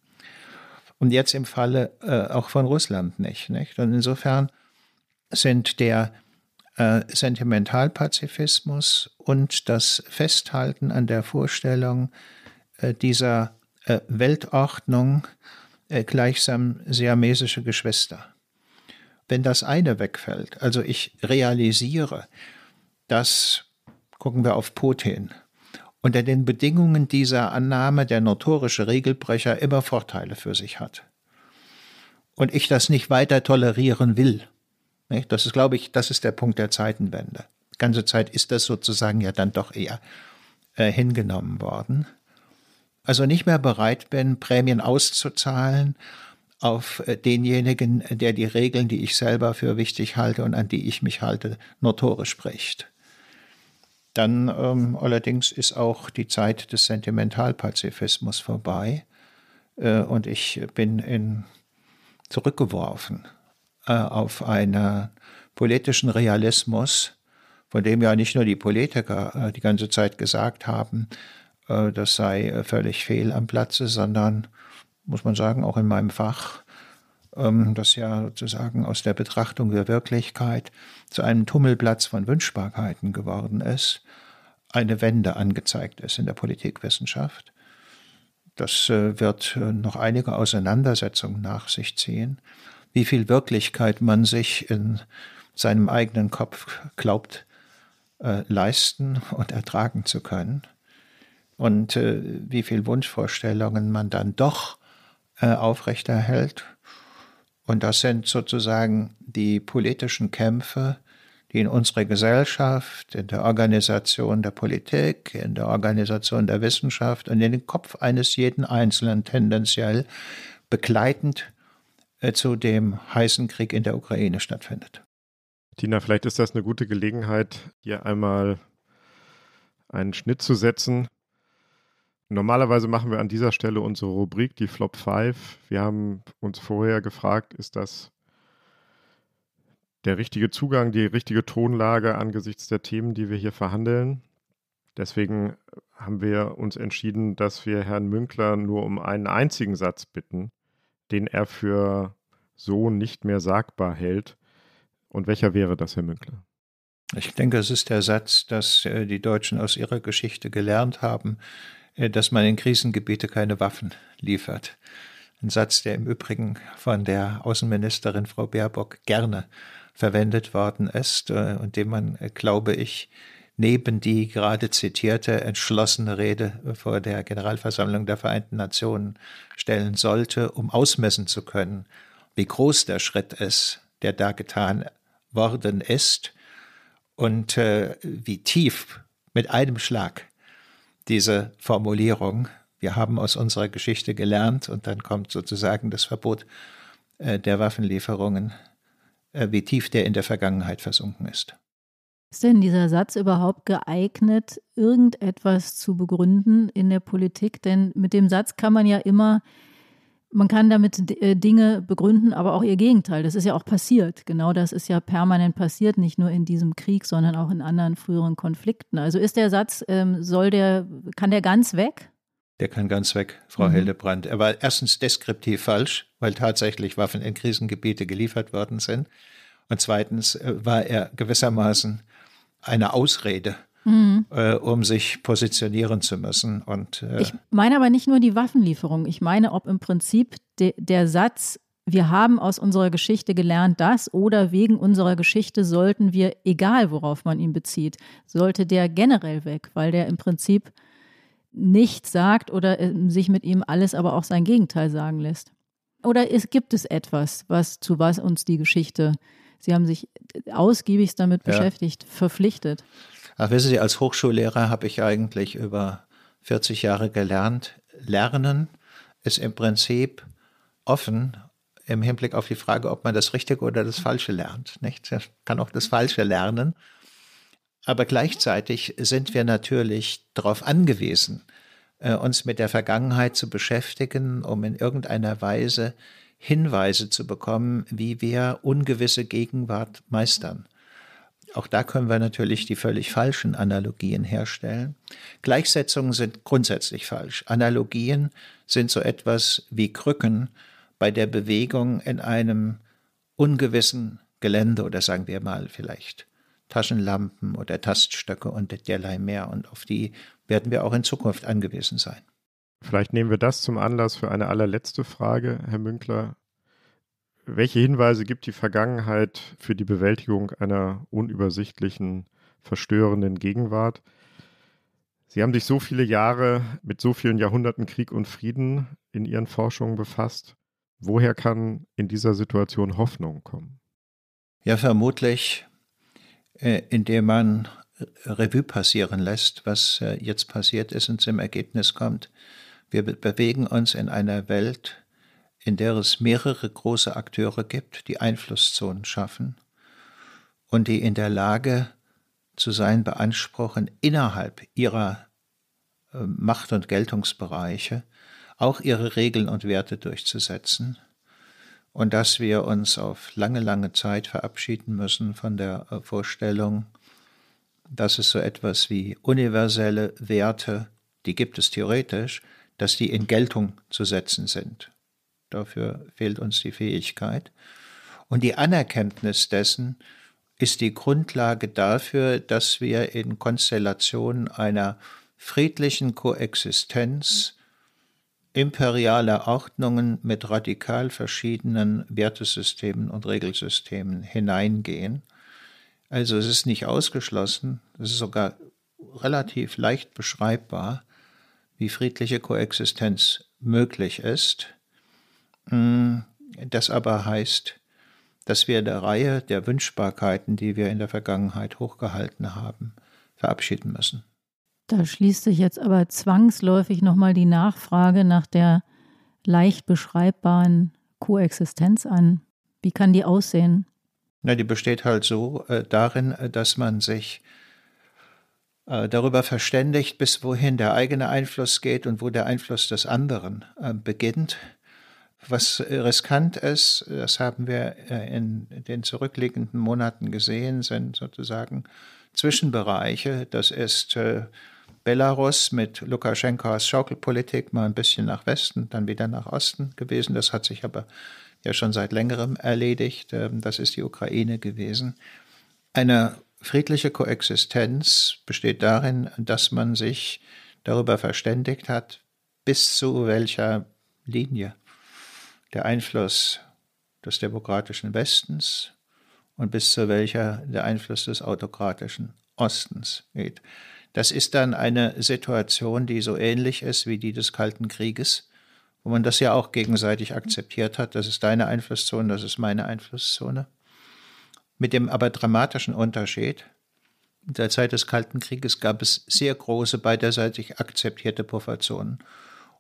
Und jetzt im Falle äh, auch von Russland nicht, nicht. Und insofern sind der äh, Sentimentalpazifismus und das Festhalten an der Vorstellung äh, dieser äh, Weltordnung gleichsam siamesische Geschwister. Wenn das eine wegfällt, also ich realisiere, dass, gucken wir auf Putin, unter den Bedingungen dieser Annahme der notorische Regelbrecher immer Vorteile für sich hat. Und ich das nicht weiter tolerieren will. Das ist, glaube ich, das ist der Punkt der Zeitenwende. Die ganze Zeit ist das sozusagen ja dann doch eher äh, hingenommen worden also nicht mehr bereit bin, Prämien auszuzahlen auf äh, denjenigen, der die Regeln, die ich selber für wichtig halte und an die ich mich halte, notorisch bricht. Dann ähm, allerdings ist auch die Zeit des Sentimentalpazifismus vorbei äh, und ich bin in, zurückgeworfen äh, auf einen politischen Realismus, von dem ja nicht nur die Politiker äh, die ganze Zeit gesagt haben, äh, das sei völlig fehl am Platze, sondern, muss man sagen, auch in meinem Fach, ähm, das ja sozusagen aus der Betrachtung der Wirklichkeit zu einem Tummelplatz von Wünschbarkeiten geworden ist, eine Wende angezeigt ist in der Politikwissenschaft. Das wird noch einige Auseinandersetzungen nach sich ziehen, wie viel Wirklichkeit man sich in seinem eigenen Kopf glaubt, leisten und ertragen zu können und äh, wie viel Wunschvorstellungen man dann doch äh, aufrechterhält. Und das sind sozusagen die politischen Kämpfe, die in unserer Gesellschaft, in der Organisation der Politik, in der Organisation der Wissenschaft und in den Kopf eines jeden Einzelnen tendenziell begleitend äh, zu dem heißen Krieg in der Ukraine stattfindet. Tina, vielleicht ist das eine gute Gelegenheit, hier einmal einen Schnitt zu setzen Normalerweise machen wir an dieser Stelle unsere Rubrik, die Flop 5. Wir haben uns vorher gefragt, ist das der richtige Zugang, die richtige Tonlage angesichts der Themen, die wir hier verhandeln. Deswegen haben wir uns entschieden, dass wir Herrn Münkler nur um einen einzigen Satz bitten, den er für so nicht mehr sagbar hält. Und welcher wäre das, Herr Münkler? Ich denke, es ist der Satz, dass äh, die Deutschen aus ihrer Geschichte gelernt haben, äh, dass man in Krisengebiete keine Waffen liefert. Ein Satz, der im Übrigen von der Außenministerin Frau Baerbock gerne verwendet worden ist äh, und dem man, glaube ich, neben die gerade zitierte entschlossene Rede vor der Generalversammlung der Vereinten Nationen stellen sollte, um ausmessen zu können, wie groß der Schritt ist, der da getan worden ist und äh, wie tief mit einem Schlag diese Formulierung, wir haben aus unserer Geschichte gelernt und dann kommt sozusagen das Verbot äh, der Waffenlieferungen, äh, wie tief der in der Vergangenheit versunken ist. Ist denn dieser Satz überhaupt geeignet, irgendetwas zu begründen in der Politik? Denn mit dem Satz kann man ja immer, man kann damit äh, Dinge begründen, aber auch ihr Gegenteil. Das ist ja auch passiert. Genau das ist ja permanent passiert, nicht nur in diesem Krieg, sondern auch in anderen früheren Konflikten. Also ist der Satz, ähm, soll der, kann der ganz weg? Der kann ganz weg, Frau mhm. Hildebrand. Er war erstens deskriptiv falsch, weil tatsächlich Waffen in Krisengebiete geliefert worden sind. Und zweitens äh, war er gewissermaßen eine Ausrede, mhm. äh, um sich positionieren zu müssen. Und, äh, ich meine aber nicht nur die Waffenlieferung. Ich meine, ob im Prinzip de, der Satz, wir haben aus unserer Geschichte gelernt das oder wegen unserer Geschichte sollten wir, egal worauf man ihn bezieht, sollte der generell weg, weil der im Prinzip nichts sagt oder äh, sich mit ihm alles aber auch sein Gegenteil sagen lässt. Oder es, gibt es etwas, was zu was uns die Geschichte Sie haben sich ausgiebig damit ja. beschäftigt, verpflichtet. Ach, wissen Sie, als Hochschullehrer habe ich eigentlich über 40 Jahre gelernt. Lernen ist im Prinzip offen im Hinblick auf die Frage, ob man das Richtige oder das Falsche lernt. Nicht? Man kann auch das Falsche lernen. Aber gleichzeitig sind wir natürlich darauf angewiesen, äh, uns mit der Vergangenheit zu beschäftigen, um in irgendeiner Weise Hinweise zu bekommen, wie wir ungewisse Gegenwart meistern. Auch da können wir natürlich die völlig falschen Analogien herstellen. Gleichsetzungen sind grundsätzlich falsch. Analogien sind so etwas wie Krücken bei der Bewegung in einem ungewissen Gelände oder sagen wir mal vielleicht Taschenlampen oder Taststöcke und derlei mehr. Und auf die werden wir auch in Zukunft angewiesen sein. Vielleicht nehmen wir das zum Anlass für eine allerletzte Frage, Herr Münkler. Welche Hinweise gibt die Vergangenheit für die Bewältigung einer unübersichtlichen, verstörenden Gegenwart? Sie haben sich so viele Jahre mit so vielen Jahrhunderten Krieg und Frieden in Ihren Forschungen befasst. Woher kann in dieser Situation Hoffnung kommen? Ja, vermutlich, äh, indem man Revue passieren lässt, was äh, jetzt passiert ist und zum Ergebnis kommt, wir bewegen uns in einer Welt, in der es mehrere große Akteure gibt, die Einflusszonen schaffen und die in der Lage zu sein beanspruchen, innerhalb ihrer äh, Macht- und Geltungsbereiche auch ihre Regeln und Werte durchzusetzen und dass wir uns auf lange, lange Zeit verabschieden müssen von der äh, Vorstellung, dass es so etwas wie universelle Werte, die gibt es theoretisch, dass die in Geltung zu setzen sind. Dafür fehlt uns die Fähigkeit. Und die Anerkenntnis dessen ist die Grundlage dafür, dass wir in Konstellationen einer friedlichen Koexistenz imperialer Ordnungen mit radikal verschiedenen Wertesystemen und Regelsystemen hineingehen. Also es ist nicht ausgeschlossen, es ist sogar relativ leicht beschreibbar, wie friedliche Koexistenz möglich ist. Mm, das aber heißt, dass wir der Reihe der Wünschbarkeiten, die wir in der Vergangenheit hochgehalten haben, verabschieden müssen. Da schließt sich jetzt aber zwangsläufig nochmal die Nachfrage nach der leicht beschreibbaren Koexistenz an. Wie kann die aussehen? Na, die besteht halt so äh, darin, äh, dass man sich darüber verständigt, bis wohin der eigene Einfluss geht und wo der Einfluss des anderen äh, beginnt. was riskant ist, das haben wir äh, in den zurückliegenden Monaten gesehen, sind sozusagen Zwischenbereiche. Das ist äh, Belarus mit Lukaschenkos Schaukelpolitik mal ein bisschen nach Westen, dann wieder nach Osten gewesen. Das hat sich aber ja schon seit längerem erledigt. Ähm, das ist die Ukraine gewesen. Eine friedliche Koexistenz besteht darin, dass man sich darüber verständigt hat, bis zu welcher Linie der Einfluss des demokratischen Westens und bis zu welcher der Einfluss des autokratischen Ostens geht. Das ist dann eine Situation, die so ähnlich ist wie die des Kalten Krieges, wo man das ja auch gegenseitig akzeptiert hat. Das ist deine Einflusszone, das ist meine Einflusszone. Mit dem aber dramatischen Unterschied, in der Zeit des Kalten Krieges gab es sehr große beiderseitig akzeptierte Pufferzonen.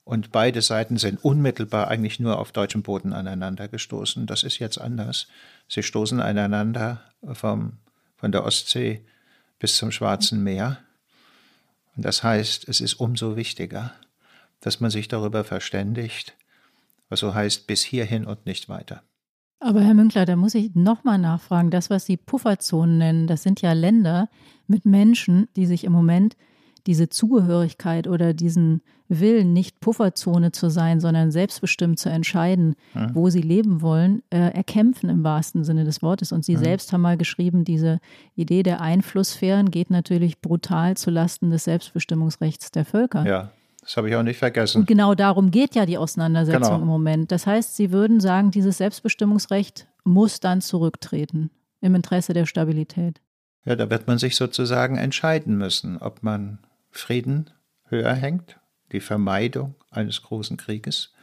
Und beide Seiten sind unmittelbar eigentlich nur auf deutschem Boden aneinander gestoßen. Das ist jetzt anders. Sie stoßen einander vom, von der Ostsee bis zum Schwarzen Meer. Und das heißt, es ist umso wichtiger, dass man sich darüber verständigt, was so heißt, bis hierhin und nicht weiter. Aber Herr Münkler, da muss ich nochmal nachfragen. Das, was Sie Pufferzonen nennen, das sind ja Länder mit Menschen, die sich im Moment diese Zugehörigkeit oder diesen Willen, nicht Pufferzone zu sein, sondern selbstbestimmt zu entscheiden, ja. wo sie leben wollen, äh, erkämpfen im wahrsten Sinne des Wortes. Und Sie ja. selbst haben mal geschrieben, diese Idee der Einflusssphären geht natürlich brutal zulasten des Selbstbestimmungsrechts der Völker. Ja. Das habe ich auch nicht vergessen. Und genau darum geht ja die Auseinandersetzung genau. im Moment. Das heißt, Sie würden sagen, dieses Selbstbestimmungsrecht muss dann zurücktreten im Interesse der Stabilität. Ja, da wird man sich sozusagen entscheiden müssen, ob man Frieden höher hängt, die Vermeidung eines großen Krieges,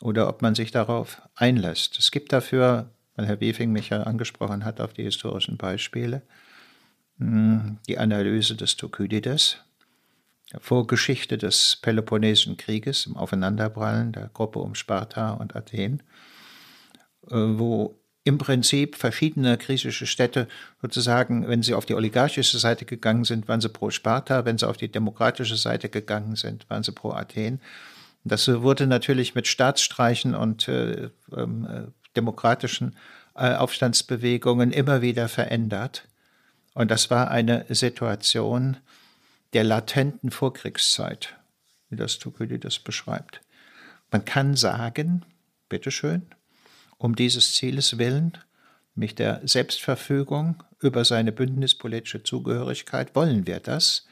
oder ob man sich darauf einlässt. Es gibt dafür, weil Herr Wefing mich ja angesprochen hat auf die historischen Beispiele, hm, die Analyse des Thukydides, Vorgeschichte des Peloponnesischen Krieges im Aufeinanderprallen der Gruppe um Sparta und Athen, äh, wo im Prinzip verschiedene griechische Städte sozusagen, wenn sie auf die oligarchische Seite gegangen sind, waren sie pro Sparta, wenn sie auf die demokratische Seite gegangen sind, waren sie pro Athen. Das wurde natürlich mit Staatsstreichen und äh, ähm, äh, demokratischen äh, Aufstandsbewegungen immer wieder verändert. Und das war eine Situation der latenten Vorkriegszeit, wie das Thukydides beschreibt. Man kann sagen, bitteschön, um dieses Zieles willen, nämlich der Selbstverfügung über seine bündnispolitische Zugehörigkeit, wollen wir das.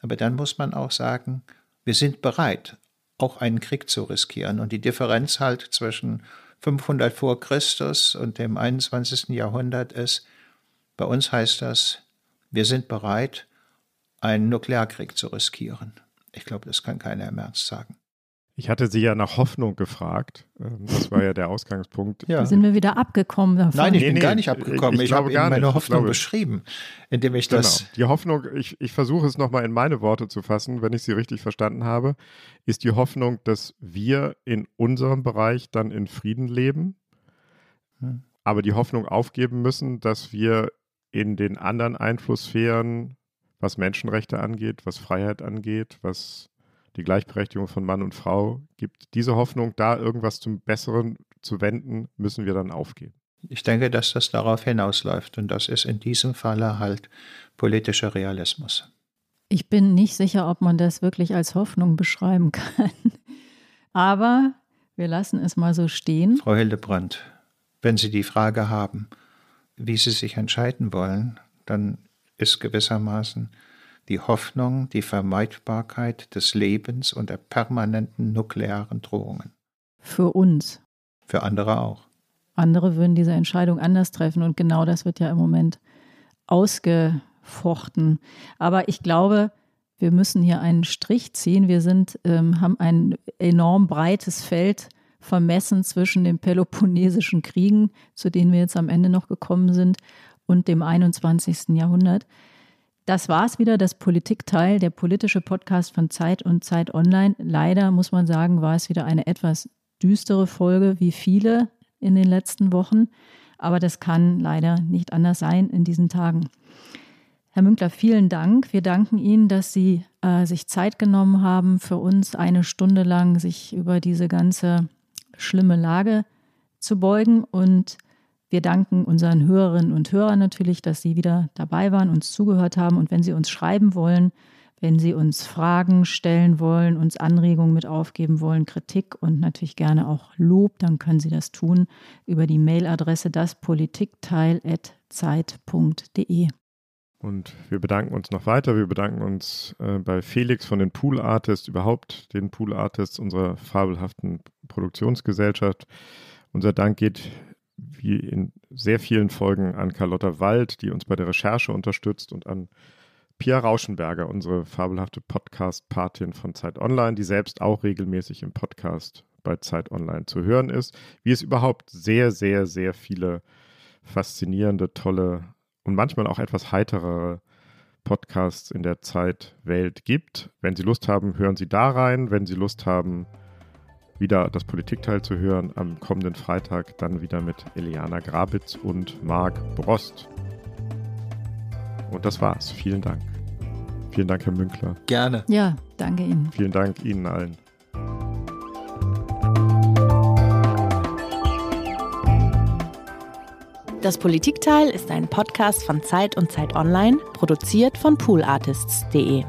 Aber dann muss man auch sagen, wir sind bereit, auch einen Krieg zu riskieren. Und die Differenz halt zwischen 500 vor Christus und dem 21. Jahrhundert ist, bei uns heißt das, wir sind bereit, einen Nuklearkrieg zu riskieren. Ich glaube, das kann keiner im Ernst sagen. Ich hatte Sie ja nach Hoffnung gefragt. Ähm, das war ja der Ausgangspunkt. Ja. Da sind wir wieder abgekommen davon. Nein, ich nee, bin nee, gar nicht abgekommen. Ich, ich, ich habe meine nicht. Hoffnung beschrieben, indem ich genau. das. Die Hoffnung, ich, ich versuche es nochmal in meine Worte zu fassen, wenn ich sie richtig verstanden habe, ist die Hoffnung, dass wir in unserem Bereich dann in Frieden leben, hm. aber die Hoffnung aufgeben müssen, dass wir in den anderen Einflusssphären, was Menschenrechte angeht, was Freiheit angeht, was die Gleichberechtigung von Mann und Frau gibt. Diese Hoffnung, da irgendwas zum Besseren zu wenden, müssen wir dann aufgeben. Ich denke, dass das darauf hinausläuft und das ist in diesem Falle halt politischer Realismus. Ich bin nicht sicher, ob man das wirklich als Hoffnung beschreiben kann. Aber wir lassen es mal so stehen. Frau Hildebrand, wenn Sie die Frage haben, wie Sie sich entscheiden wollen, dann ist gewissermaßen die Hoffnung, die Vermeidbarkeit des Lebens und der permanenten nuklearen Drohungen. Für uns. Für andere auch. Andere würden diese Entscheidung anders treffen und genau das wird ja im Moment ausgefochten. Aber ich glaube, wir müssen hier einen Strich ziehen. Wir sind, ähm, haben ein enorm breites Feld vermessen zwischen den Peloponnesischen Kriegen, zu denen wir jetzt am Ende noch gekommen sind, und dem 21. Jahrhundert. Das war es wieder, das Politikteil, der politische Podcast von Zeit und Zeit Online. Leider muss man sagen, war es wieder eine etwas düstere Folge, wie viele in den letzten Wochen. Aber das kann leider nicht anders sein in diesen Tagen. Herr Münkler, vielen Dank. Wir danken Ihnen, dass Sie äh, sich Zeit genommen haben, für uns eine Stunde lang sich über diese ganze schlimme Lage zu beugen. Und wir danken unseren Hörerinnen und Hörern natürlich, dass sie wieder dabei waren, uns zugehört haben. Und wenn Sie uns schreiben wollen, wenn Sie uns Fragen stellen wollen, uns Anregungen mit aufgeben wollen, Kritik und natürlich gerne auch Lob, dann können Sie das tun über die Mailadresse daspolitikteil.zeit.de. Und wir bedanken uns noch weiter. Wir bedanken uns äh, bei Felix von den Pool Artists, überhaupt den Pool Artists unserer fabelhaften Produktionsgesellschaft. Unser Dank geht wie in sehr vielen Folgen an Carlotta Wald, die uns bei der Recherche unterstützt und an Pia Rauschenberger, unsere fabelhafte Podcast-Patin von Zeit Online, die selbst auch regelmäßig im Podcast bei Zeit Online zu hören ist. Wie es überhaupt sehr, sehr, sehr viele faszinierende, tolle und manchmal auch etwas heiterere Podcasts in der Zeitwelt gibt. Wenn Sie Lust haben, hören Sie da rein. Wenn Sie Lust haben, wieder das Politikteil zu hören, am kommenden Freitag dann wieder mit Eliana Grabitz und Marc Brost. Und das war's. Vielen Dank. Vielen Dank, Herr Münkler. Gerne. Ja, danke Ihnen. Vielen Dank Ihnen allen. Das Politikteil ist ein Podcast von Zeit und Zeit Online, produziert von poolartists.de.